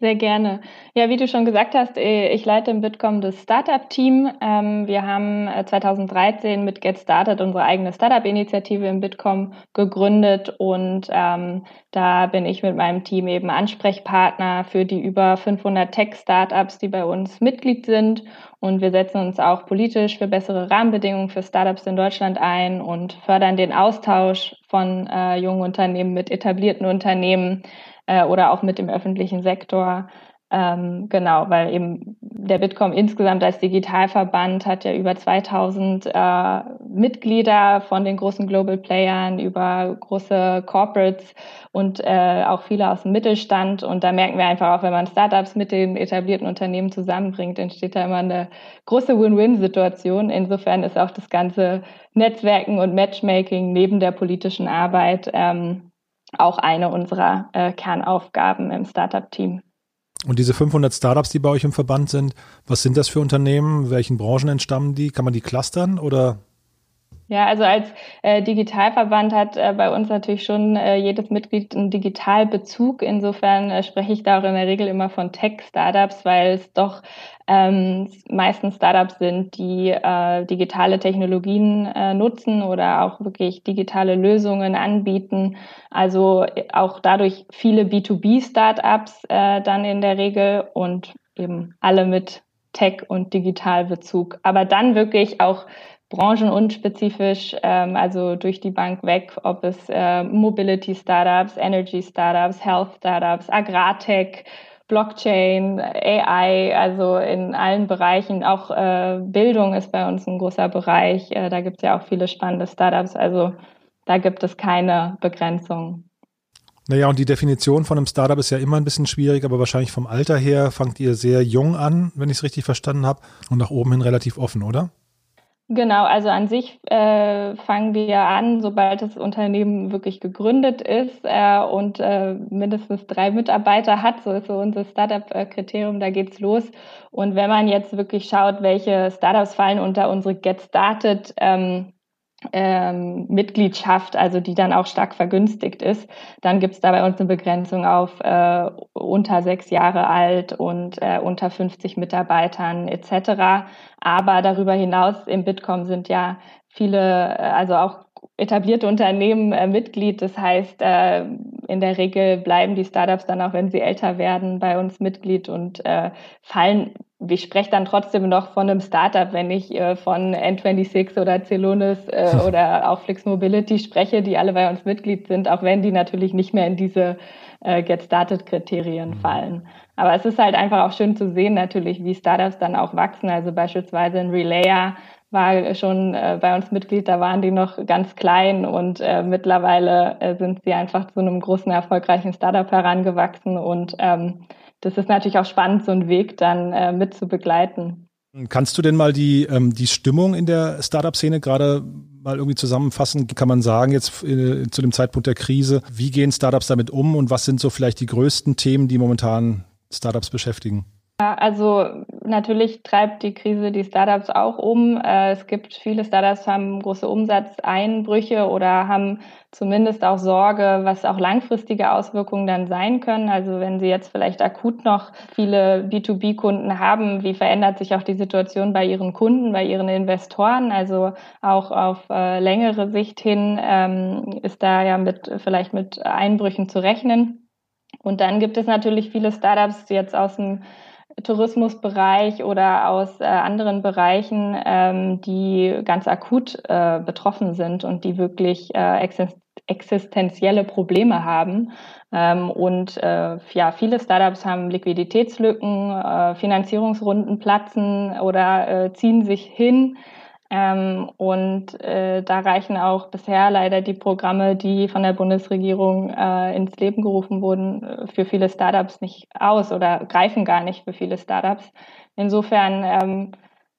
Sehr gerne. Ja, wie du schon gesagt hast, äh, ich leite im Bitkom das Startup-Team. Ähm, wir haben 2013 äh, mit Get Started unsere eigene Startup-Initiative im Bitkom gegründet und ähm, da bin ich mit meinem Team eben Ansprechpartner für die über 500 Tech-Startups, die bei uns Mitglied sind. Und wir setzen uns auch politisch für bessere Rahmenbedingungen für Startups in Deutschland ein und fördern den Austausch von äh, jungen Unternehmen mit etablierten Unternehmen äh, oder auch mit dem öffentlichen Sektor. Ähm, genau, weil eben der Bitkom insgesamt als Digitalverband hat ja über 2000 äh, Mitglieder von den großen Global Playern über große Corporates und äh, auch viele aus dem Mittelstand. Und da merken wir einfach auch, wenn man Startups mit den etablierten Unternehmen zusammenbringt, entsteht da immer eine große Win-Win-Situation. Insofern ist auch das ganze Netzwerken und Matchmaking neben der politischen Arbeit ähm, auch eine unserer äh, Kernaufgaben im Startup-Team. Und diese 500 Startups, die bei euch im Verband sind, was sind das für Unternehmen? Welchen Branchen entstammen die? Kann man die clustern oder ja, also als äh, Digitalverband hat äh, bei uns natürlich schon äh, jedes Mitglied einen Digitalbezug. Insofern äh, spreche ich da auch in der Regel immer von Tech-Startups, weil es doch ähm, meistens Startups sind, die äh, digitale Technologien äh, nutzen oder auch wirklich digitale Lösungen anbieten. Also äh, auch dadurch viele B2B-Startups äh, dann in der Regel und eben alle mit Tech- und Digitalbezug. Aber dann wirklich auch branchenunspezifisch, ähm, also durch die Bank weg, ob es äh, Mobility Startups, Energy Startups, Health Startups, Agrartech, Blockchain, AI, also in allen Bereichen. Auch äh, Bildung ist bei uns ein großer Bereich. Äh, da gibt es ja auch viele spannende Startups. Also da gibt es keine Begrenzung. Naja, und die Definition von einem Startup ist ja immer ein bisschen schwierig, aber wahrscheinlich vom Alter her fangt ihr sehr jung an, wenn ich es richtig verstanden habe, und nach oben hin relativ offen, oder? Genau, also an sich äh, fangen wir an, sobald das Unternehmen wirklich gegründet ist äh, und äh, mindestens drei Mitarbeiter hat. So ist so unser Startup-Kriterium, da geht's los. Und wenn man jetzt wirklich schaut, welche Startups fallen unter unsere Get Started ähm, ähm, Mitgliedschaft, also die dann auch stark vergünstigt ist, dann gibt es da bei uns eine Begrenzung auf äh, unter sechs Jahre alt und äh, unter 50 Mitarbeitern etc. Aber darüber hinaus im Bitkom sind ja viele, äh, also auch etablierte Unternehmen äh, Mitglied. Das heißt, äh, in der Regel bleiben die Startups dann auch, wenn sie älter werden, bei uns Mitglied und äh, fallen ich spreche dann trotzdem noch von einem Startup, wenn ich äh, von N26 oder Celonis äh, oder auch Flix Mobility spreche, die alle bei uns Mitglied sind, auch wenn die natürlich nicht mehr in diese Get Started Kriterien mhm. fallen. Aber es ist halt einfach auch schön zu sehen natürlich, wie Startups dann auch wachsen. Also beispielsweise ein Relayer war schon äh, bei uns Mitglied, da waren die noch ganz klein und äh, mittlerweile äh, sind sie einfach zu einem großen, erfolgreichen Startup herangewachsen und ähm, das ist natürlich auch spannend, so einen Weg dann äh, mit zu begleiten. Kannst du denn mal die, ähm, die Stimmung in der Startup-Szene gerade mal irgendwie zusammenfassen? Kann man sagen, jetzt äh, zu dem Zeitpunkt der Krise, wie gehen Startups damit um und was sind so vielleicht die größten Themen, die momentan Startups beschäftigen? Also natürlich treibt die Krise die Startups auch um. Äh, es gibt viele Startups haben große Umsatzeinbrüche oder haben zumindest auch Sorge, was auch langfristige Auswirkungen dann sein können. Also wenn sie jetzt vielleicht akut noch viele B2B-Kunden haben, wie verändert sich auch die Situation bei ihren Kunden, bei ihren Investoren? Also auch auf äh, längere Sicht hin ähm, ist da ja mit vielleicht mit Einbrüchen zu rechnen. Und dann gibt es natürlich viele Startups jetzt aus dem Tourismusbereich oder aus äh, anderen Bereichen, ähm, die ganz akut äh, betroffen sind und die wirklich äh, existenzielle Probleme haben. Ähm, und äh, ja, viele Startups haben Liquiditätslücken, äh, Finanzierungsrunden platzen oder äh, ziehen sich hin. Ähm, und äh, da reichen auch bisher leider die Programme, die von der Bundesregierung äh, ins Leben gerufen wurden, äh, für viele Startups nicht aus oder greifen gar nicht für viele Startups. Insofern ähm,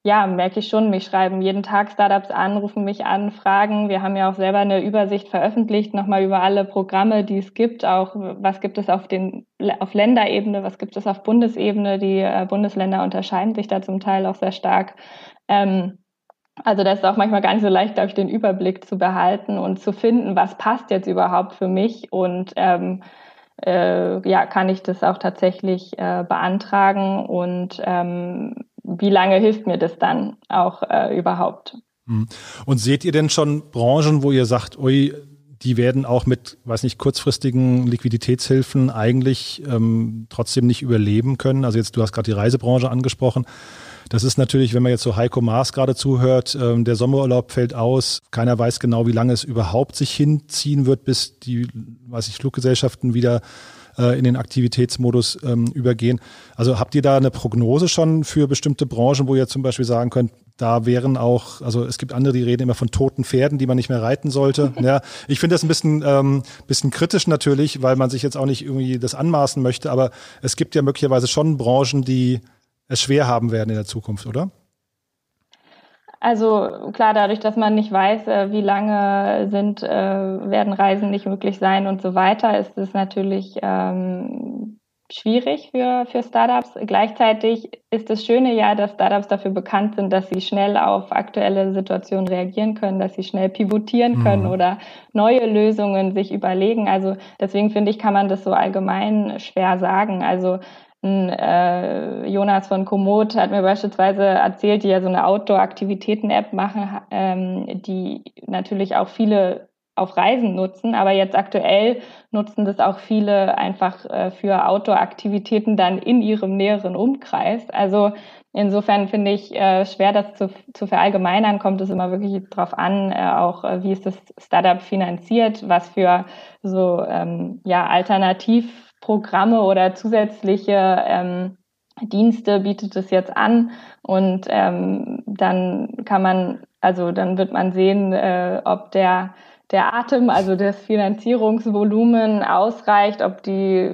ja, merke ich schon. Mich schreiben jeden Tag Startups an, rufen mich an, fragen. Wir haben ja auch selber eine Übersicht veröffentlicht, nochmal über alle Programme, die es gibt. Auch was gibt es auf den, auf Länderebene, was gibt es auf Bundesebene. Die äh, Bundesländer unterscheiden sich da zum Teil auch sehr stark. Ähm, also das ist auch manchmal gar nicht so leicht, glaube ich, den Überblick zu behalten und zu finden, was passt jetzt überhaupt für mich und ähm, äh, ja, kann ich das auch tatsächlich äh, beantragen und ähm, wie lange hilft mir das dann auch äh, überhaupt? Hm. Und seht ihr denn schon Branchen, wo ihr sagt, ui, die werden auch mit, weiß nicht, kurzfristigen Liquiditätshilfen eigentlich ähm, trotzdem nicht überleben können? Also jetzt, du hast gerade die Reisebranche angesprochen. Das ist natürlich, wenn man jetzt so Heiko Maas gerade zuhört, ähm, der Sommerurlaub fällt aus. Keiner weiß genau, wie lange es überhaupt sich hinziehen wird, bis die, weiß ich, Fluggesellschaften wieder äh, in den Aktivitätsmodus ähm, übergehen. Also habt ihr da eine Prognose schon für bestimmte Branchen, wo ihr zum Beispiel sagen könnt, da wären auch, also es gibt andere, die reden immer von toten Pferden, die man nicht mehr reiten sollte. ja, ich finde das ein bisschen, ähm, bisschen kritisch natürlich, weil man sich jetzt auch nicht irgendwie das anmaßen möchte, aber es gibt ja möglicherweise schon Branchen, die es schwer haben werden in der Zukunft, oder? Also klar, dadurch, dass man nicht weiß, äh, wie lange sind, äh, werden Reisen nicht möglich sein und so weiter, ist es natürlich ähm, schwierig für, für Startups. Gleichzeitig ist das Schöne ja, dass Startups dafür bekannt sind, dass sie schnell auf aktuelle Situationen reagieren können, dass sie schnell pivotieren können mhm. oder neue Lösungen sich überlegen. Also deswegen finde ich, kann man das so allgemein schwer sagen. Also äh, Jonas von Komoot hat mir beispielsweise erzählt, die ja so eine Outdoor-Aktivitäten-App machen, ähm, die natürlich auch viele auf Reisen nutzen, aber jetzt aktuell nutzen das auch viele einfach äh, für Outdoor-Aktivitäten dann in ihrem näheren Umkreis. Also insofern finde ich äh, schwer, das zu, zu verallgemeinern, kommt es immer wirklich darauf an, äh, auch äh, wie ist das Startup finanziert, was für so ähm, ja alternativ Programme oder zusätzliche ähm, Dienste bietet es jetzt an. Und ähm, dann kann man, also dann wird man sehen, äh, ob der der Atem, also das Finanzierungsvolumen ausreicht, ob die,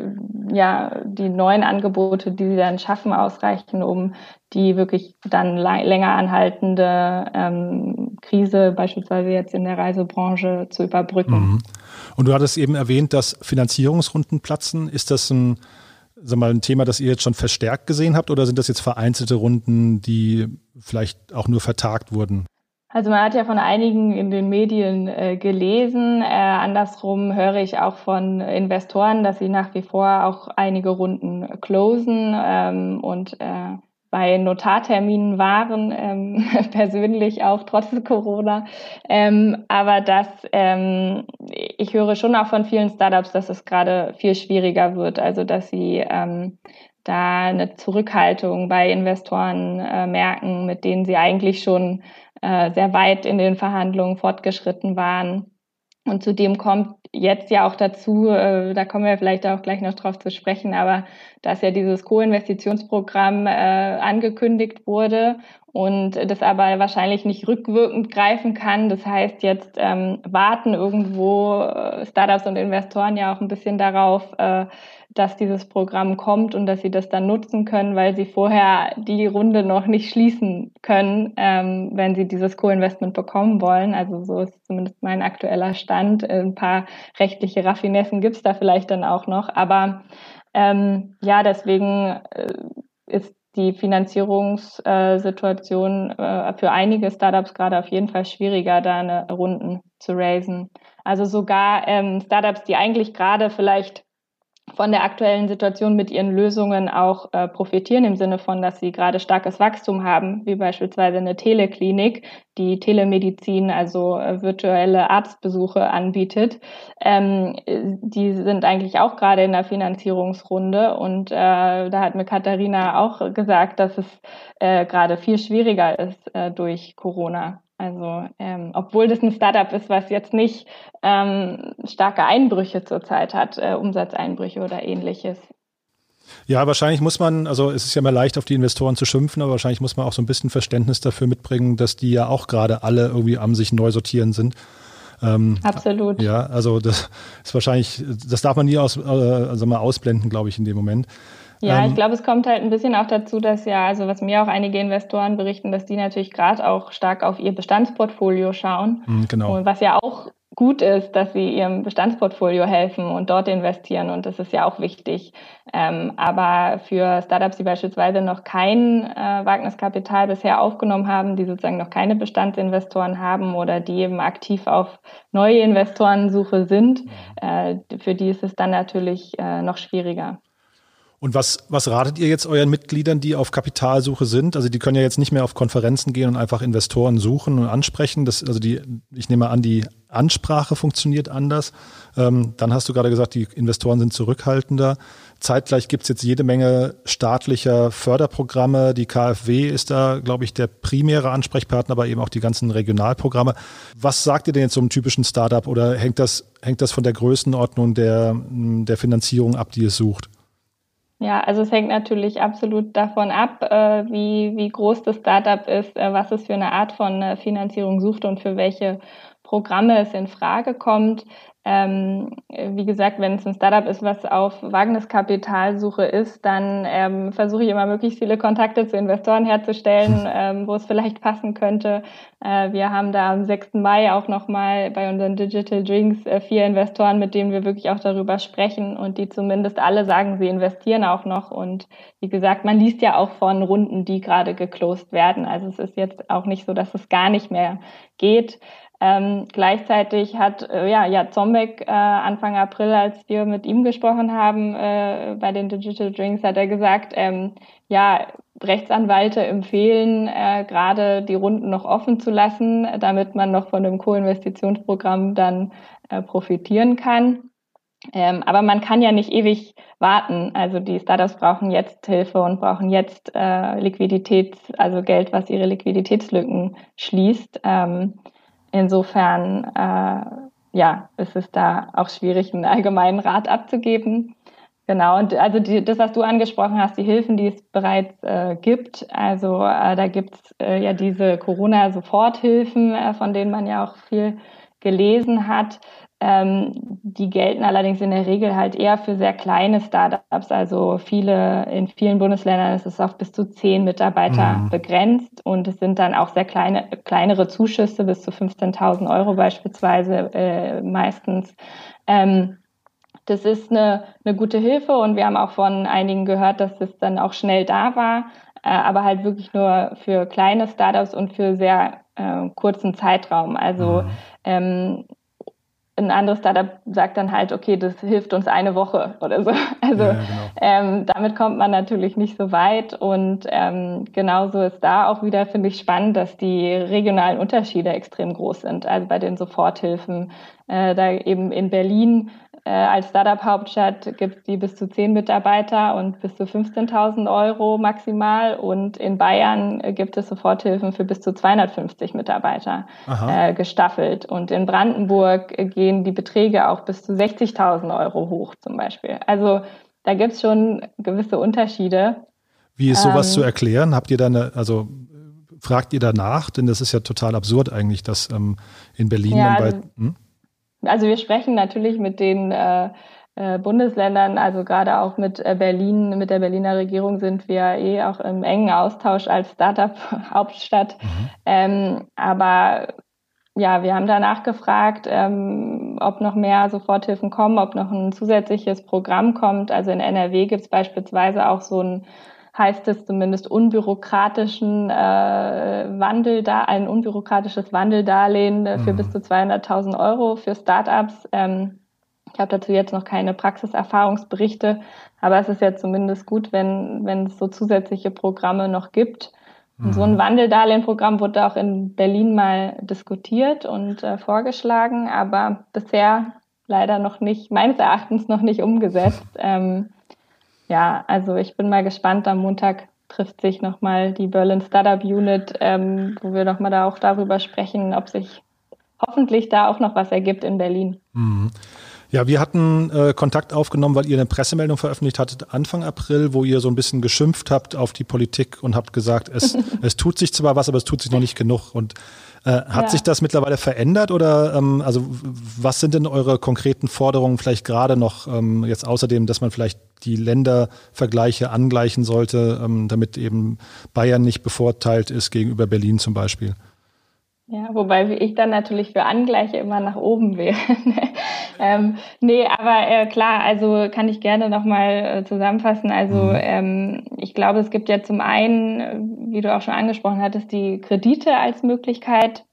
ja, die neuen Angebote, die sie dann schaffen, ausreichen, um die wirklich dann länger anhaltende ähm, Krise, beispielsweise jetzt in der Reisebranche, zu überbrücken. Mhm. Und du hattest eben erwähnt, dass Finanzierungsrunden platzen. Ist das ein, sag mal, ein Thema, das ihr jetzt schon verstärkt gesehen habt oder sind das jetzt vereinzelte Runden, die vielleicht auch nur vertagt wurden? Also man hat ja von einigen in den Medien äh, gelesen. Äh, andersrum höre ich auch von Investoren, dass sie nach wie vor auch einige Runden closen ähm, und äh, bei Notarterminen waren, ähm, persönlich auch trotz Corona. Ähm, aber das, ähm, ich höre schon auch von vielen Startups, dass es gerade viel schwieriger wird. Also dass sie ähm, da eine Zurückhaltung bei Investoren äh, merken, mit denen sie eigentlich schon äh, sehr weit in den Verhandlungen fortgeschritten waren. Und zudem kommt jetzt ja auch dazu, äh, da kommen wir vielleicht auch gleich noch drauf zu sprechen, aber dass ja dieses Co-Investitionsprogramm äh, angekündigt wurde und das aber wahrscheinlich nicht rückwirkend greifen kann. Das heißt, jetzt ähm, warten irgendwo äh, Startups und Investoren ja auch ein bisschen darauf, äh, dass dieses Programm kommt und dass sie das dann nutzen können, weil sie vorher die Runde noch nicht schließen können, ähm, wenn sie dieses Co-Investment bekommen wollen. Also so ist zumindest mein aktueller Stand. Ein paar rechtliche Raffinessen gibt es da vielleicht dann auch noch. Aber ähm, ja, deswegen äh, ist die Finanzierungssituation äh, für einige Startups gerade auf jeden Fall schwieriger, da eine Runden zu raisen. Also sogar ähm, Startups, die eigentlich gerade vielleicht von der aktuellen Situation mit ihren Lösungen auch äh, profitieren, im Sinne von, dass sie gerade starkes Wachstum haben, wie beispielsweise eine Teleklinik, die Telemedizin, also äh, virtuelle Arztbesuche anbietet. Ähm, die sind eigentlich auch gerade in der Finanzierungsrunde und äh, da hat mir Katharina auch gesagt, dass es äh, gerade viel schwieriger ist äh, durch Corona. Also ähm, obwohl das ein Startup ist, was jetzt nicht ähm, starke Einbrüche zurzeit hat, äh, Umsatzeinbrüche oder ähnliches. Ja, wahrscheinlich muss man, also es ist ja immer leicht, auf die Investoren zu schimpfen, aber wahrscheinlich muss man auch so ein bisschen Verständnis dafür mitbringen, dass die ja auch gerade alle irgendwie am sich neu sortieren sind. Ähm, Absolut. Ja, also das ist wahrscheinlich, das darf man nie aus, äh, also mal ausblenden, glaube ich, in dem Moment. Ja, ähm, ich glaube, es kommt halt ein bisschen auch dazu, dass ja, also was mir auch einige Investoren berichten, dass die natürlich gerade auch stark auf ihr Bestandsportfolio schauen. Hm, genau. Und was ja auch gut ist, dass sie ihrem Bestandsportfolio helfen und dort investieren. Und das ist ja auch wichtig. Ähm, aber für Startups, die beispielsweise noch kein äh, Wagniskapital bisher aufgenommen haben, die sozusagen noch keine Bestandsinvestoren haben oder die eben aktiv auf neue Investorensuche sind, mhm. äh, für die ist es dann natürlich äh, noch schwieriger. Und was, was ratet ihr jetzt euren Mitgliedern, die auf Kapitalsuche sind? Also die können ja jetzt nicht mehr auf Konferenzen gehen und einfach Investoren suchen und ansprechen. Das, also die, ich nehme an, die Ansprache funktioniert anders. Ähm, dann hast du gerade gesagt, die Investoren sind zurückhaltender. Zeitgleich gibt's jetzt jede Menge staatlicher Förderprogramme. Die KfW ist da, glaube ich, der primäre Ansprechpartner, aber eben auch die ganzen Regionalprogramme. Was sagt ihr denn jetzt zum typischen Startup oder hängt das, hängt das von der Größenordnung der, der Finanzierung ab, die es sucht? Ja, also es hängt natürlich absolut davon ab, äh, wie, wie groß das Startup ist, äh, was es für eine Art von äh, Finanzierung sucht und für welche Programme es in Frage kommt. Ähm, wie gesagt, wenn es ein Startup ist, was auf Wagniskapitalsuche ist, dann ähm, versuche ich immer möglichst viele Kontakte zu Investoren herzustellen, ähm, wo es vielleicht passen könnte. Äh, wir haben da am 6. Mai auch nochmal bei unseren Digital Drinks äh, vier Investoren, mit denen wir wirklich auch darüber sprechen und die zumindest alle sagen, sie investieren auch noch. Und wie gesagt, man liest ja auch von Runden, die gerade geclosed werden. Also es ist jetzt auch nicht so, dass es gar nicht mehr geht. Ähm, gleichzeitig hat äh, ja, ja Zombeck äh, Anfang April, als wir mit ihm gesprochen haben äh, bei den Digital Drinks, hat er gesagt, ähm, ja, Rechtsanwälte empfehlen, äh, gerade die Runden noch offen zu lassen, damit man noch von dem Co-Investitionsprogramm dann äh, profitieren kann. Ähm, aber man kann ja nicht ewig warten. Also die Startups brauchen jetzt Hilfe und brauchen jetzt äh, Liquidität, also Geld, was ihre Liquiditätslücken schließt. Ähm, Insofern äh, ja, ist es da auch schwierig, einen allgemeinen Rat abzugeben. Genau, und also die, das, was du angesprochen hast, die Hilfen, die es bereits äh, gibt, also äh, da gibt es äh, ja diese Corona-Soforthilfen, äh, von denen man ja auch viel gelesen hat. Ähm, die gelten allerdings in der Regel halt eher für sehr kleine Startups. Also viele, in vielen Bundesländern ist es auf bis zu zehn Mitarbeiter mhm. begrenzt und es sind dann auch sehr kleine, kleinere Zuschüsse bis zu 15.000 Euro beispielsweise äh, meistens. Ähm, das ist eine, eine gute Hilfe und wir haben auch von einigen gehört, dass es dann auch schnell da war, äh, aber halt wirklich nur für kleine Startups und für sehr äh, kurzen Zeitraum. Also mhm. ähm, ein anderes Startup sagt dann halt, okay, das hilft uns eine Woche oder so. Also ja, genau. ähm, damit kommt man natürlich nicht so weit. Und ähm, genauso ist da auch wieder, finde ich, spannend, dass die regionalen Unterschiede extrem groß sind. Also bei den Soforthilfen, äh, da eben in Berlin als Startup-Hauptstadt gibt es die bis zu 10 Mitarbeiter und bis zu 15.000 Euro maximal. Und in Bayern äh, gibt es Soforthilfen für bis zu 250 Mitarbeiter äh, gestaffelt. Und in Brandenburg gehen die Beträge auch bis zu 60.000 Euro hoch zum Beispiel. Also da gibt es schon gewisse Unterschiede. Wie ist sowas ähm, zu erklären? Habt ihr da eine, also fragt ihr danach? Denn das ist ja total absurd eigentlich, dass ähm, in Berlin ja, bei. Hm? Also wir sprechen natürlich mit den äh, äh, Bundesländern, also gerade auch mit äh, Berlin, mit der Berliner Regierung sind wir eh auch im engen Austausch als Startup-Hauptstadt. Mhm. Ähm, aber ja, wir haben danach gefragt, ähm, ob noch mehr Soforthilfen kommen, ob noch ein zusätzliches Programm kommt. Also in NRW gibt es beispielsweise auch so ein heißt es zumindest unbürokratischen äh, Wandel da, ein unbürokratisches Wandeldarlehen äh, für mhm. bis zu 200.000 Euro für Startups. Ähm, ich habe dazu jetzt noch keine Praxiserfahrungsberichte, aber es ist ja zumindest gut, wenn, wenn es so zusätzliche Programme noch gibt. Und so ein mhm. Wandeldarlehenprogramm wurde auch in Berlin mal diskutiert und äh, vorgeschlagen, aber bisher leider noch nicht, meines Erachtens noch nicht umgesetzt. Ähm, ja, also ich bin mal gespannt am Montag, trifft sich nochmal die Berlin Startup Unit, ähm, wo wir nochmal da auch darüber sprechen, ob sich hoffentlich da auch noch was ergibt in Berlin. Mhm. Ja, wir hatten äh, Kontakt aufgenommen, weil ihr eine Pressemeldung veröffentlicht hattet Anfang April, wo ihr so ein bisschen geschimpft habt auf die Politik und habt gesagt, es, es tut sich zwar was, aber es tut sich noch nicht genug. Und äh, hat ja. sich das mittlerweile verändert oder ähm, also was sind denn eure konkreten Forderungen vielleicht gerade noch ähm, jetzt außerdem, dass man vielleicht die Ländervergleiche angleichen sollte, ähm, damit eben Bayern nicht bevorteilt ist gegenüber Berlin zum Beispiel? Ja, wobei ich dann natürlich für Angleiche immer nach oben wäre. ähm, nee, aber äh, klar, also kann ich gerne nochmal äh, zusammenfassen. Also mhm. ähm, ich glaube, es gibt ja zum einen, äh, wie du auch schon angesprochen hattest, die Kredite als Möglichkeit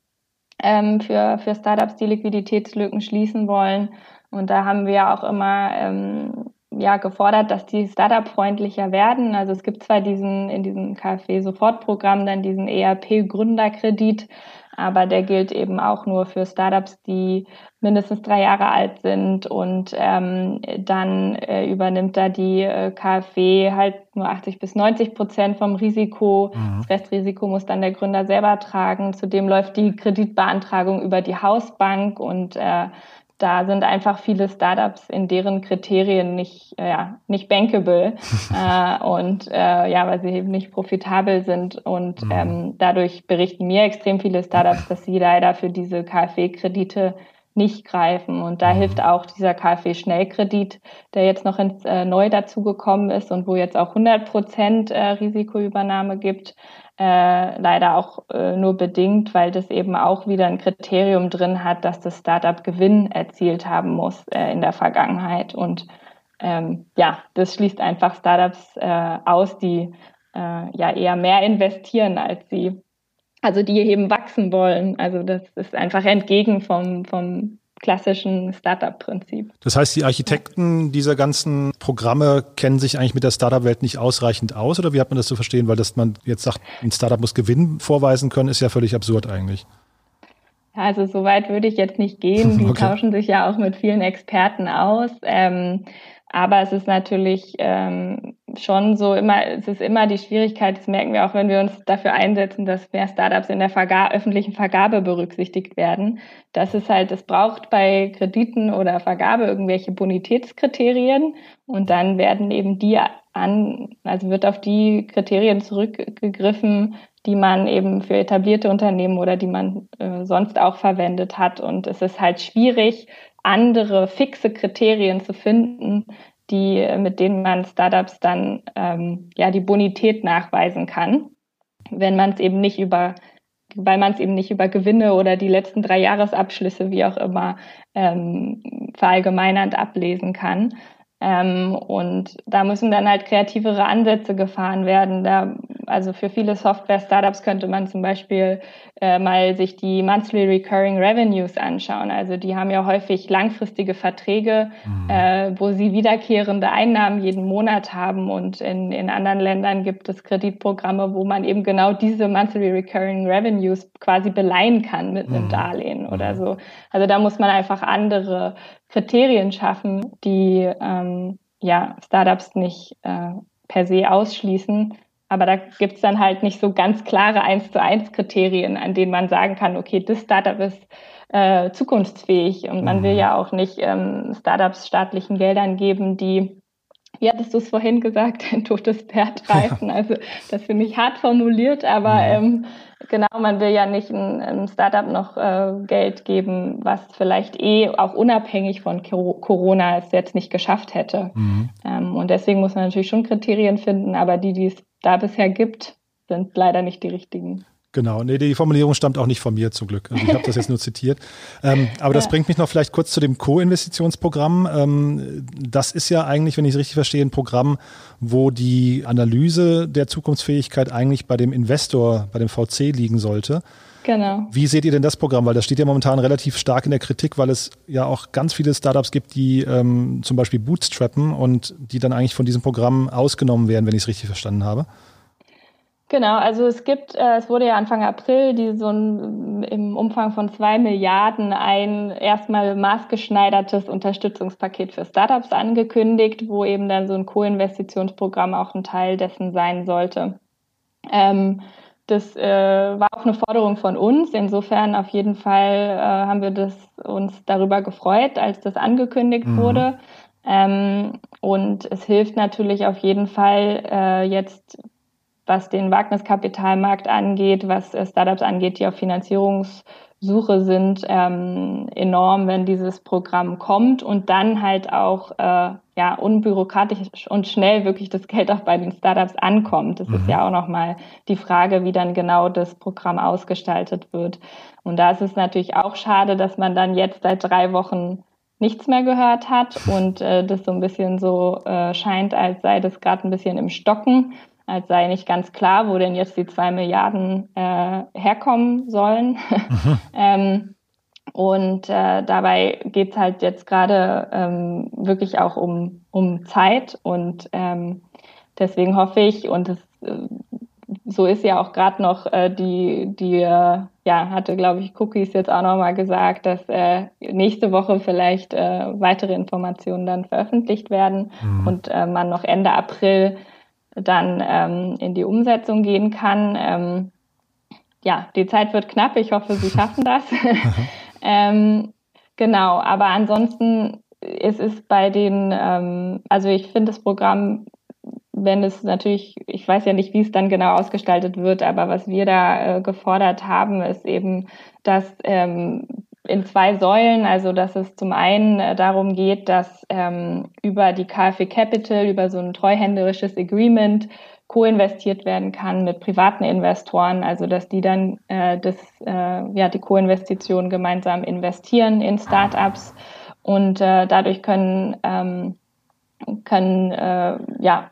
ähm, für, für Startups, die Liquiditätslücken schließen wollen. Und da haben wir auch immer ähm, ja, gefordert, dass die Startup-freundlicher werden. Also es gibt zwar diesen in diesem KfW-Sofortprogramm dann diesen ERP-Gründerkredit, aber der gilt eben auch nur für Startups, die mindestens drei Jahre alt sind und ähm, dann äh, übernimmt da die äh, KfW halt nur 80 bis 90 Prozent vom Risiko. Mhm. Das Restrisiko muss dann der Gründer selber tragen. Zudem läuft die Kreditbeantragung über die Hausbank und äh, da sind einfach viele Startups in deren Kriterien nicht, äh, ja, nicht bankable äh, und äh, ja, weil sie eben nicht profitabel sind und mhm. ähm, dadurch berichten mir extrem viele Startups, dass sie leider für diese KfW-Kredite nicht greifen und da mhm. hilft auch dieser KfW-Schnellkredit, der jetzt noch ins, äh, neu dazugekommen ist und wo jetzt auch 100 Prozent äh, Risikoübernahme gibt äh, leider auch äh, nur bedingt, weil das eben auch wieder ein Kriterium drin hat, dass das Startup Gewinn erzielt haben muss äh, in der Vergangenheit. Und ähm, ja, das schließt einfach Startups äh, aus, die äh, ja eher mehr investieren, als sie, also die eben wachsen wollen. Also das ist einfach entgegen vom, vom klassischen Startup-Prinzip. Das heißt, die Architekten dieser ganzen Programme kennen sich eigentlich mit der Startup-Welt nicht ausreichend aus oder wie hat man das zu verstehen? Weil dass man jetzt sagt, ein Startup muss Gewinn vorweisen können, ist ja völlig absurd eigentlich. Also so weit würde ich jetzt nicht gehen. Die okay. tauschen sich ja auch mit vielen Experten aus. Ähm, aber es ist natürlich ähm, schon so immer, es ist immer die Schwierigkeit, das merken wir auch, wenn wir uns dafür einsetzen, dass mehr Startups in der Verga öffentlichen Vergabe berücksichtigt werden. Das ist halt, es braucht bei Krediten oder Vergabe irgendwelche Bonitätskriterien und dann werden eben die an, also wird auf die Kriterien zurückgegriffen, die man eben für etablierte Unternehmen oder die man äh, sonst auch verwendet hat. Und es ist halt schwierig, andere fixe Kriterien zu finden, die, mit denen man Startups dann ähm, ja die Bonität nachweisen kann, wenn man es eben nicht über weil man es eben nicht über Gewinne oder die letzten drei Jahresabschlüsse, wie auch immer, ähm, verallgemeinernd ablesen kann. Ähm, und da müssen dann halt kreativere Ansätze gefahren werden. Da also für viele Software-Startups könnte man zum Beispiel äh, mal sich die Monthly Recurring Revenues anschauen. Also die haben ja häufig langfristige Verträge, mhm. äh, wo sie wiederkehrende Einnahmen jeden Monat haben. Und in, in anderen Ländern gibt es Kreditprogramme, wo man eben genau diese Monthly Recurring Revenues quasi beleihen kann mit einem mhm. Darlehen oder mhm. so. Also da muss man einfach andere Kriterien schaffen, die ähm, ja Startups nicht äh, per se ausschließen aber da gibt's dann halt nicht so ganz klare eins zu eins Kriterien, an denen man sagen kann, okay, das Startup ist äh, zukunftsfähig. Und man will mhm. ja auch nicht ähm, Startups staatlichen Geldern geben, die, wie hattest du es vorhin gesagt, ein totes Pferd reißen. Also das finde ich hart formuliert, aber mhm. ähm, genau, man will ja nicht einem Startup noch äh, Geld geben, was vielleicht eh auch unabhängig von Corona es jetzt nicht geschafft hätte. Mhm. Ähm, und deswegen muss man natürlich schon Kriterien finden, aber die, die es da bisher gibt, sind leider nicht die richtigen. Genau, nee, die Formulierung stammt auch nicht von mir zum Glück. Also ich habe das jetzt nur zitiert. Ähm, aber das ja. bringt mich noch vielleicht kurz zu dem Co-Investitionsprogramm. Ähm, das ist ja eigentlich, wenn ich es richtig verstehe, ein Programm, wo die Analyse der Zukunftsfähigkeit eigentlich bei dem Investor, bei dem VC liegen sollte. Genau. Wie seht ihr denn das Programm? Weil das steht ja momentan relativ stark in der Kritik, weil es ja auch ganz viele Startups gibt, die ähm, zum Beispiel bootstrappen und die dann eigentlich von diesem Programm ausgenommen werden, wenn ich es richtig verstanden habe. Genau, also es gibt, äh, es wurde ja Anfang April die so ein, im Umfang von zwei Milliarden ein erstmal maßgeschneidertes Unterstützungspaket für Startups angekündigt, wo eben dann so ein Co-Investitionsprogramm auch ein Teil dessen sein sollte. Ähm, das äh, war auch eine Forderung von uns. Insofern auf jeden Fall äh, haben wir das, uns darüber gefreut, als das angekündigt mhm. wurde. Ähm, und es hilft natürlich auf jeden Fall äh, jetzt, was den Wagniskapitalmarkt angeht, was äh, Startups angeht, die auf Finanzierungs Suche sind ähm, enorm, wenn dieses Programm kommt und dann halt auch äh, ja unbürokratisch und schnell wirklich das Geld auch bei den Startups ankommt. Das mhm. ist ja auch nochmal die Frage, wie dann genau das Programm ausgestaltet wird. Und da ist es natürlich auch schade, dass man dann jetzt seit drei Wochen nichts mehr gehört hat und äh, das so ein bisschen so äh, scheint, als sei das gerade ein bisschen im Stocken als sei nicht ganz klar, wo denn jetzt die zwei Milliarden äh, herkommen sollen. Mhm. ähm, und äh, dabei geht es halt jetzt gerade ähm, wirklich auch um, um Zeit. Und ähm, deswegen hoffe ich, und das, äh, so ist ja auch gerade noch äh, die, die äh, ja, hatte, glaube ich, Cookies jetzt auch nochmal gesagt, dass äh, nächste Woche vielleicht äh, weitere Informationen dann veröffentlicht werden mhm. und äh, man noch Ende April dann ähm, in die Umsetzung gehen kann. Ähm, ja, die Zeit wird knapp. Ich hoffe, Sie schaffen das. ähm, genau, aber ansonsten ist es bei den, ähm, also ich finde das Programm, wenn es natürlich, ich weiß ja nicht, wie es dann genau ausgestaltet wird, aber was wir da äh, gefordert haben, ist eben, dass ähm, in zwei Säulen. Also, dass es zum einen äh, darum geht, dass ähm, über die KfW Capital, über so ein treuhänderisches Agreement co-investiert werden kann mit privaten Investoren, also dass die dann äh, das, äh, ja, die Co-Investitionen gemeinsam investieren in Startups und äh, dadurch können, ähm, können äh, ja,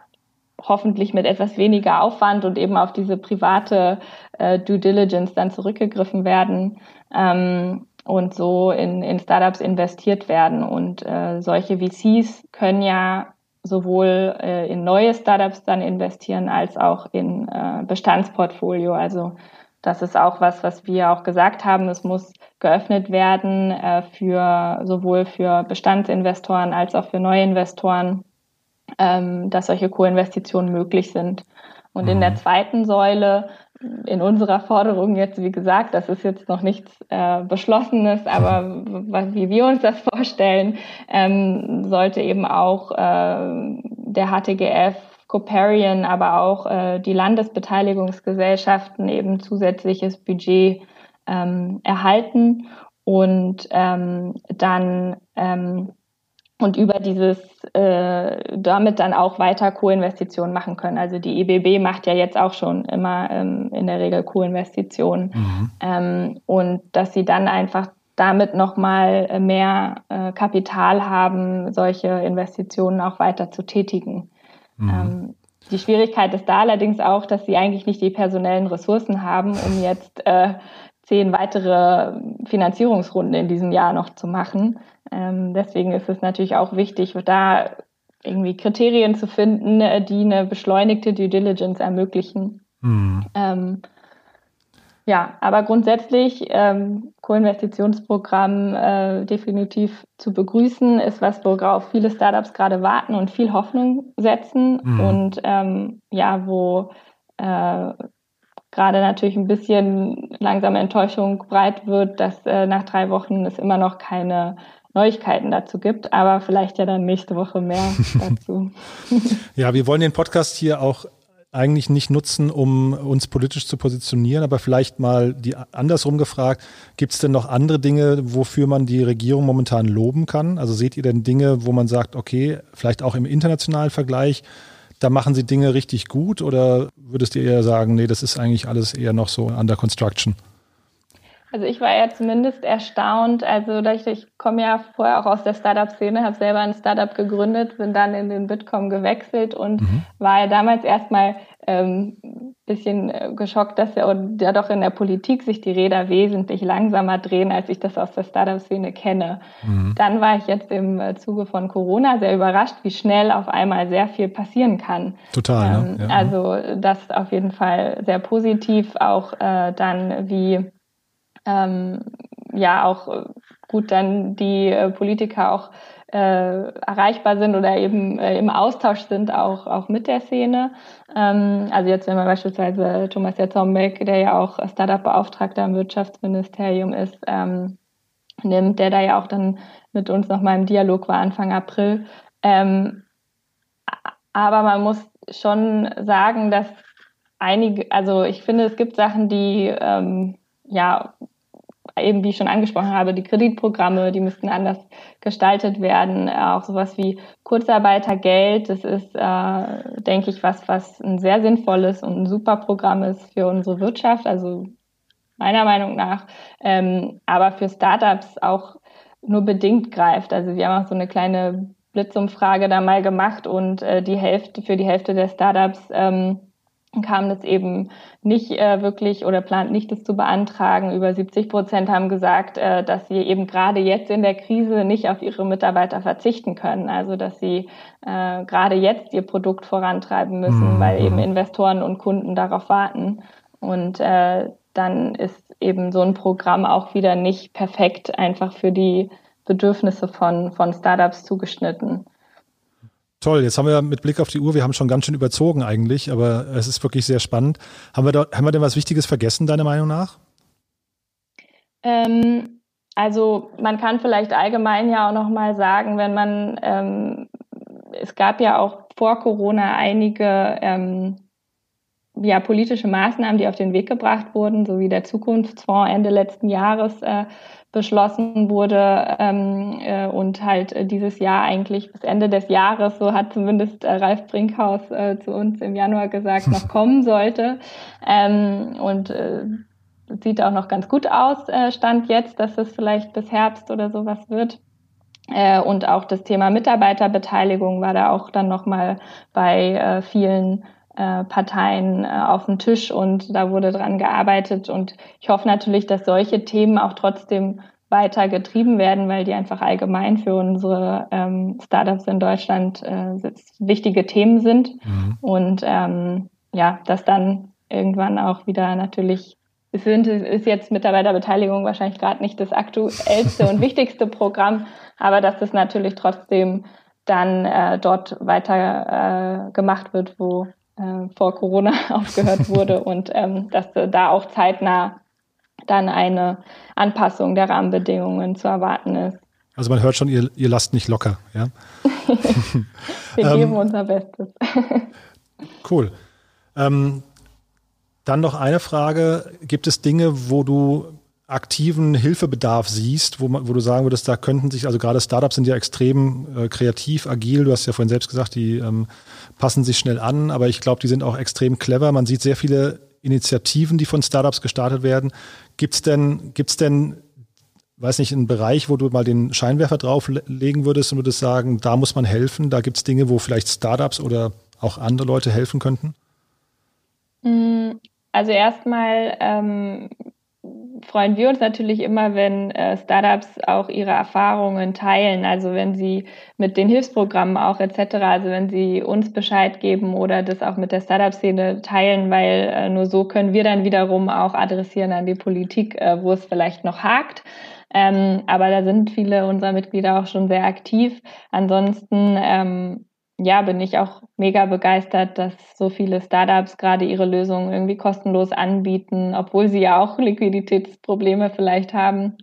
hoffentlich mit etwas weniger Aufwand und eben auf diese private äh, Due Diligence dann zurückgegriffen werden. Ähm, und so in, in Startups investiert werden. Und äh, solche VCs können ja sowohl äh, in neue Startups dann investieren als auch in äh, Bestandsportfolio. Also das ist auch was, was wir auch gesagt haben. Es muss geöffnet werden äh, für sowohl für Bestandsinvestoren als auch für neue Investoren, ähm, dass solche Co-Investitionen möglich sind. Und in der mhm. zweiten Säule in unserer Forderung jetzt, wie gesagt, das ist jetzt noch nichts äh, Beschlossenes, aber wie wir uns das vorstellen, ähm, sollte eben auch äh, der HTGF, Coparian, aber auch äh, die Landesbeteiligungsgesellschaften eben zusätzliches Budget ähm, erhalten und ähm, dann ähm, und über dieses äh, damit dann auch weiter Co-Investitionen machen können. Also die EBB macht ja jetzt auch schon immer ähm, in der Regel Co-Investitionen mhm. ähm, und dass sie dann einfach damit nochmal mehr äh, Kapital haben, solche Investitionen auch weiter zu tätigen. Mhm. Ähm, die Schwierigkeit ist da allerdings auch, dass sie eigentlich nicht die personellen Ressourcen haben, um jetzt äh, zehn weitere Finanzierungsrunden in diesem Jahr noch zu machen. Ähm, deswegen ist es natürlich auch wichtig, da irgendwie Kriterien zu finden, äh, die eine beschleunigte Due Diligence ermöglichen. Mhm. Ähm, ja, aber grundsätzlich ähm, Co-Investitionsprogramm äh, definitiv zu begrüßen, ist was, worauf viele Startups gerade warten und viel Hoffnung setzen mhm. und ähm, ja, wo äh, gerade natürlich ein bisschen langsame Enttäuschung breit wird, dass äh, nach drei Wochen es immer noch keine Neuigkeiten dazu gibt, aber vielleicht ja dann nächste Woche mehr dazu. ja, wir wollen den Podcast hier auch eigentlich nicht nutzen, um uns politisch zu positionieren, aber vielleicht mal die andersrum gefragt, gibt es denn noch andere Dinge, wofür man die Regierung momentan loben kann? Also seht ihr denn Dinge, wo man sagt, okay, vielleicht auch im internationalen Vergleich, da machen sie Dinge richtig gut oder würdest ihr eher sagen, nee, das ist eigentlich alles eher noch so under construction? Also ich war ja zumindest erstaunt, also ich, ich komme ja vorher auch aus der Startup-Szene, habe selber ein Startup gegründet, bin dann in den Bitkom gewechselt und mhm. war ja damals erstmal ähm, bisschen äh, geschockt, dass ja, ja doch in der Politik sich die Räder wesentlich langsamer drehen, als ich das aus der Startup-Szene kenne. Mhm. Dann war ich jetzt im äh, Zuge von Corona sehr überrascht, wie schnell auf einmal sehr viel passieren kann. Total. Ähm, ja. Ja. Also das ist auf jeden Fall sehr positiv, auch äh, dann wie ähm, ja auch äh, gut dann die äh, Politiker auch äh, erreichbar sind oder eben äh, im Austausch sind, auch, auch mit der Szene. Ähm, also jetzt, wenn man beispielsweise Thomas Jatzombeck, der ja auch Startup-Beauftragter im Wirtschaftsministerium ist, ähm, nimmt, der da ja auch dann mit uns nochmal im Dialog war Anfang April. Ähm, aber man muss schon sagen, dass einige, also ich finde, es gibt Sachen, die ähm, ja eben wie ich schon angesprochen habe, die Kreditprogramme, die müssten anders gestaltet werden. Auch sowas wie Kurzarbeitergeld, das ist, äh, denke ich, was, was ein sehr sinnvolles und ein super Programm ist für unsere Wirtschaft, also meiner Meinung nach, ähm, aber für Startups auch nur bedingt greift. Also wir haben auch so eine kleine Blitzumfrage da mal gemacht und äh, die Hälfte, für die Hälfte der Startups ähm, kam das eben nicht äh, wirklich oder plant nicht, das zu beantragen. Über 70 Prozent haben gesagt, äh, dass sie eben gerade jetzt in der Krise nicht auf ihre Mitarbeiter verzichten können. Also dass sie äh, gerade jetzt ihr Produkt vorantreiben müssen, mhm. weil eben mhm. Investoren und Kunden darauf warten. Und äh, dann ist eben so ein Programm auch wieder nicht perfekt einfach für die Bedürfnisse von, von Startups zugeschnitten. Toll, jetzt haben wir mit Blick auf die Uhr, wir haben schon ganz schön überzogen eigentlich, aber es ist wirklich sehr spannend. Haben wir, da, haben wir denn was Wichtiges vergessen, deiner Meinung nach? Ähm, also man kann vielleicht allgemein ja auch nochmal sagen, wenn man, ähm, es gab ja auch vor Corona einige ähm, ja, politische Maßnahmen, die auf den Weg gebracht wurden, so wie der Zukunftsfonds Ende letzten Jahres äh, beschlossen wurde ähm, äh, und halt äh, dieses Jahr eigentlich bis Ende des Jahres, so hat zumindest äh, Ralf Brinkhaus äh, zu uns im Januar gesagt, noch kommen sollte. Ähm, und äh, sieht auch noch ganz gut aus, äh, Stand jetzt, dass es vielleicht bis Herbst oder sowas wird. Äh, und auch das Thema Mitarbeiterbeteiligung war da auch dann nochmal bei äh, vielen äh, Parteien äh, auf dem Tisch und da wurde dran gearbeitet. Und ich hoffe natürlich, dass solche Themen auch trotzdem weiter getrieben werden, weil die einfach allgemein für unsere ähm, Startups in Deutschland äh, wichtige Themen sind. Mhm. Und ähm, ja, dass dann irgendwann auch wieder natürlich es sind, ist jetzt Mitarbeiterbeteiligung wahrscheinlich gerade nicht das aktuellste und wichtigste Programm, aber dass es natürlich trotzdem dann äh, dort weiter äh, gemacht wird, wo äh, vor Corona aufgehört wurde und ähm, dass da auch zeitnah dann eine Anpassung der Rahmenbedingungen zu erwarten ist. Also man hört schon, ihr, ihr lasst nicht locker, ja? Wir geben ähm, unser Bestes. cool. Ähm, dann noch eine Frage. Gibt es Dinge, wo du aktiven Hilfebedarf siehst, wo, man, wo du sagen würdest, da könnten sich, also gerade Startups sind ja extrem äh, kreativ, agil, du hast ja vorhin selbst gesagt, die ähm, passen sich schnell an, aber ich glaube, die sind auch extrem clever. Man sieht sehr viele Initiativen, die von Startups gestartet werden. Gibt es denn, gibt's denn, weiß nicht, einen Bereich, wo du mal den Scheinwerfer drauflegen würdest und würdest sagen, da muss man helfen, da gibt es Dinge, wo vielleicht Startups oder auch andere Leute helfen könnten? Mm, also erstmal ähm, freuen wir uns natürlich immer, wenn äh, Startups auch ihre Erfahrungen teilen, also wenn sie mit den Hilfsprogrammen auch etc., also wenn sie uns Bescheid geben oder das auch mit der Startup-Szene teilen, weil äh, nur so können wir dann wiederum auch adressieren an die Politik, äh, wo es vielleicht noch hakt. Ähm, aber da sind viele unserer Mitglieder auch schon sehr aktiv. Ansonsten ähm, ja, bin ich auch mega begeistert, dass so viele Startups gerade ihre Lösungen irgendwie kostenlos anbieten, obwohl sie ja auch Liquiditätsprobleme vielleicht haben.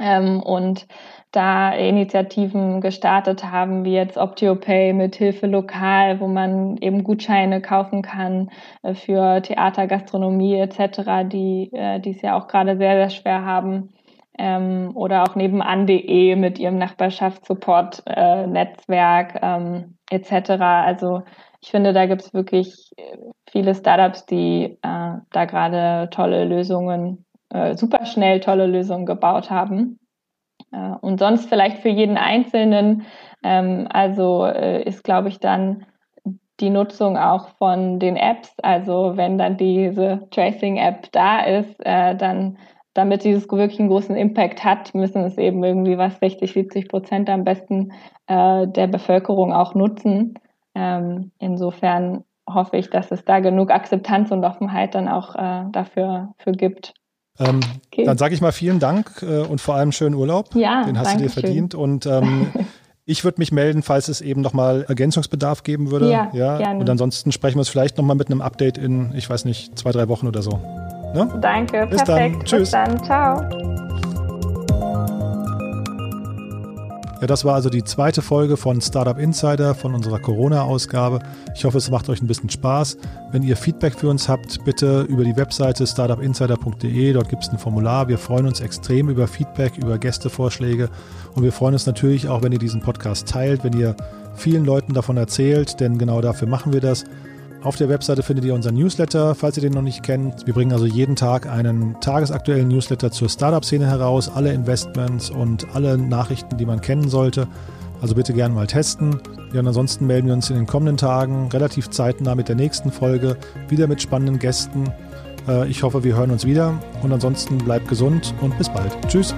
Ähm, und da Initiativen gestartet haben, wie jetzt OptioPay mit Hilfe lokal, wo man eben Gutscheine kaufen kann äh, für Theater, Gastronomie etc., die äh, die es ja auch gerade sehr, sehr schwer haben ähm, oder auch nebenan.de mit ihrem Nachbarschaftssupport-Netzwerk äh, ähm, etc. Also ich finde, da gibt es wirklich äh, viele Startups, die äh, da gerade tolle Lösungen, äh, super schnell tolle Lösungen gebaut haben. Äh, und sonst vielleicht für jeden Einzelnen, ähm, also äh, ist, glaube ich, dann die Nutzung auch von den Apps. Also wenn dann diese Tracing-App da ist, äh, dann damit dieses wirklich einen großen Impact hat, müssen es eben irgendwie was 60, 70 Prozent am besten äh, der Bevölkerung auch nutzen. Ähm, insofern hoffe ich, dass es da genug Akzeptanz und Offenheit dann auch äh, dafür für gibt. Ähm, okay. Dann sage ich mal vielen Dank äh, und vor allem schönen Urlaub. Ja, Den hast du dir verdient. Und ähm, Ich würde mich melden, falls es eben nochmal Ergänzungsbedarf geben würde. Ja, ja. Gerne. Und ansonsten sprechen wir es vielleicht nochmal mit einem Update in, ich weiß nicht, zwei, drei Wochen oder so. Ne? Danke, Bis perfekt. Dann. Tschüss. Bis dann, ciao. Ja, das war also die zweite Folge von Startup Insider von unserer Corona-Ausgabe. Ich hoffe, es macht euch ein bisschen Spaß. Wenn ihr Feedback für uns habt, bitte über die Webseite startupinsider.de. Dort gibt es ein Formular. Wir freuen uns extrem über Feedback, über Gästevorschläge und wir freuen uns natürlich auch, wenn ihr diesen Podcast teilt, wenn ihr vielen Leuten davon erzählt, denn genau dafür machen wir das. Auf der Webseite findet ihr unseren Newsletter, falls ihr den noch nicht kennt. Wir bringen also jeden Tag einen tagesaktuellen Newsletter zur Startup-Szene heraus, alle Investments und alle Nachrichten, die man kennen sollte. Also bitte gerne mal testen. Ja, und ansonsten melden wir uns in den kommenden Tagen relativ zeitnah mit der nächsten Folge, wieder mit spannenden Gästen. Äh, ich hoffe, wir hören uns wieder und ansonsten bleibt gesund und bis bald. Tschüss.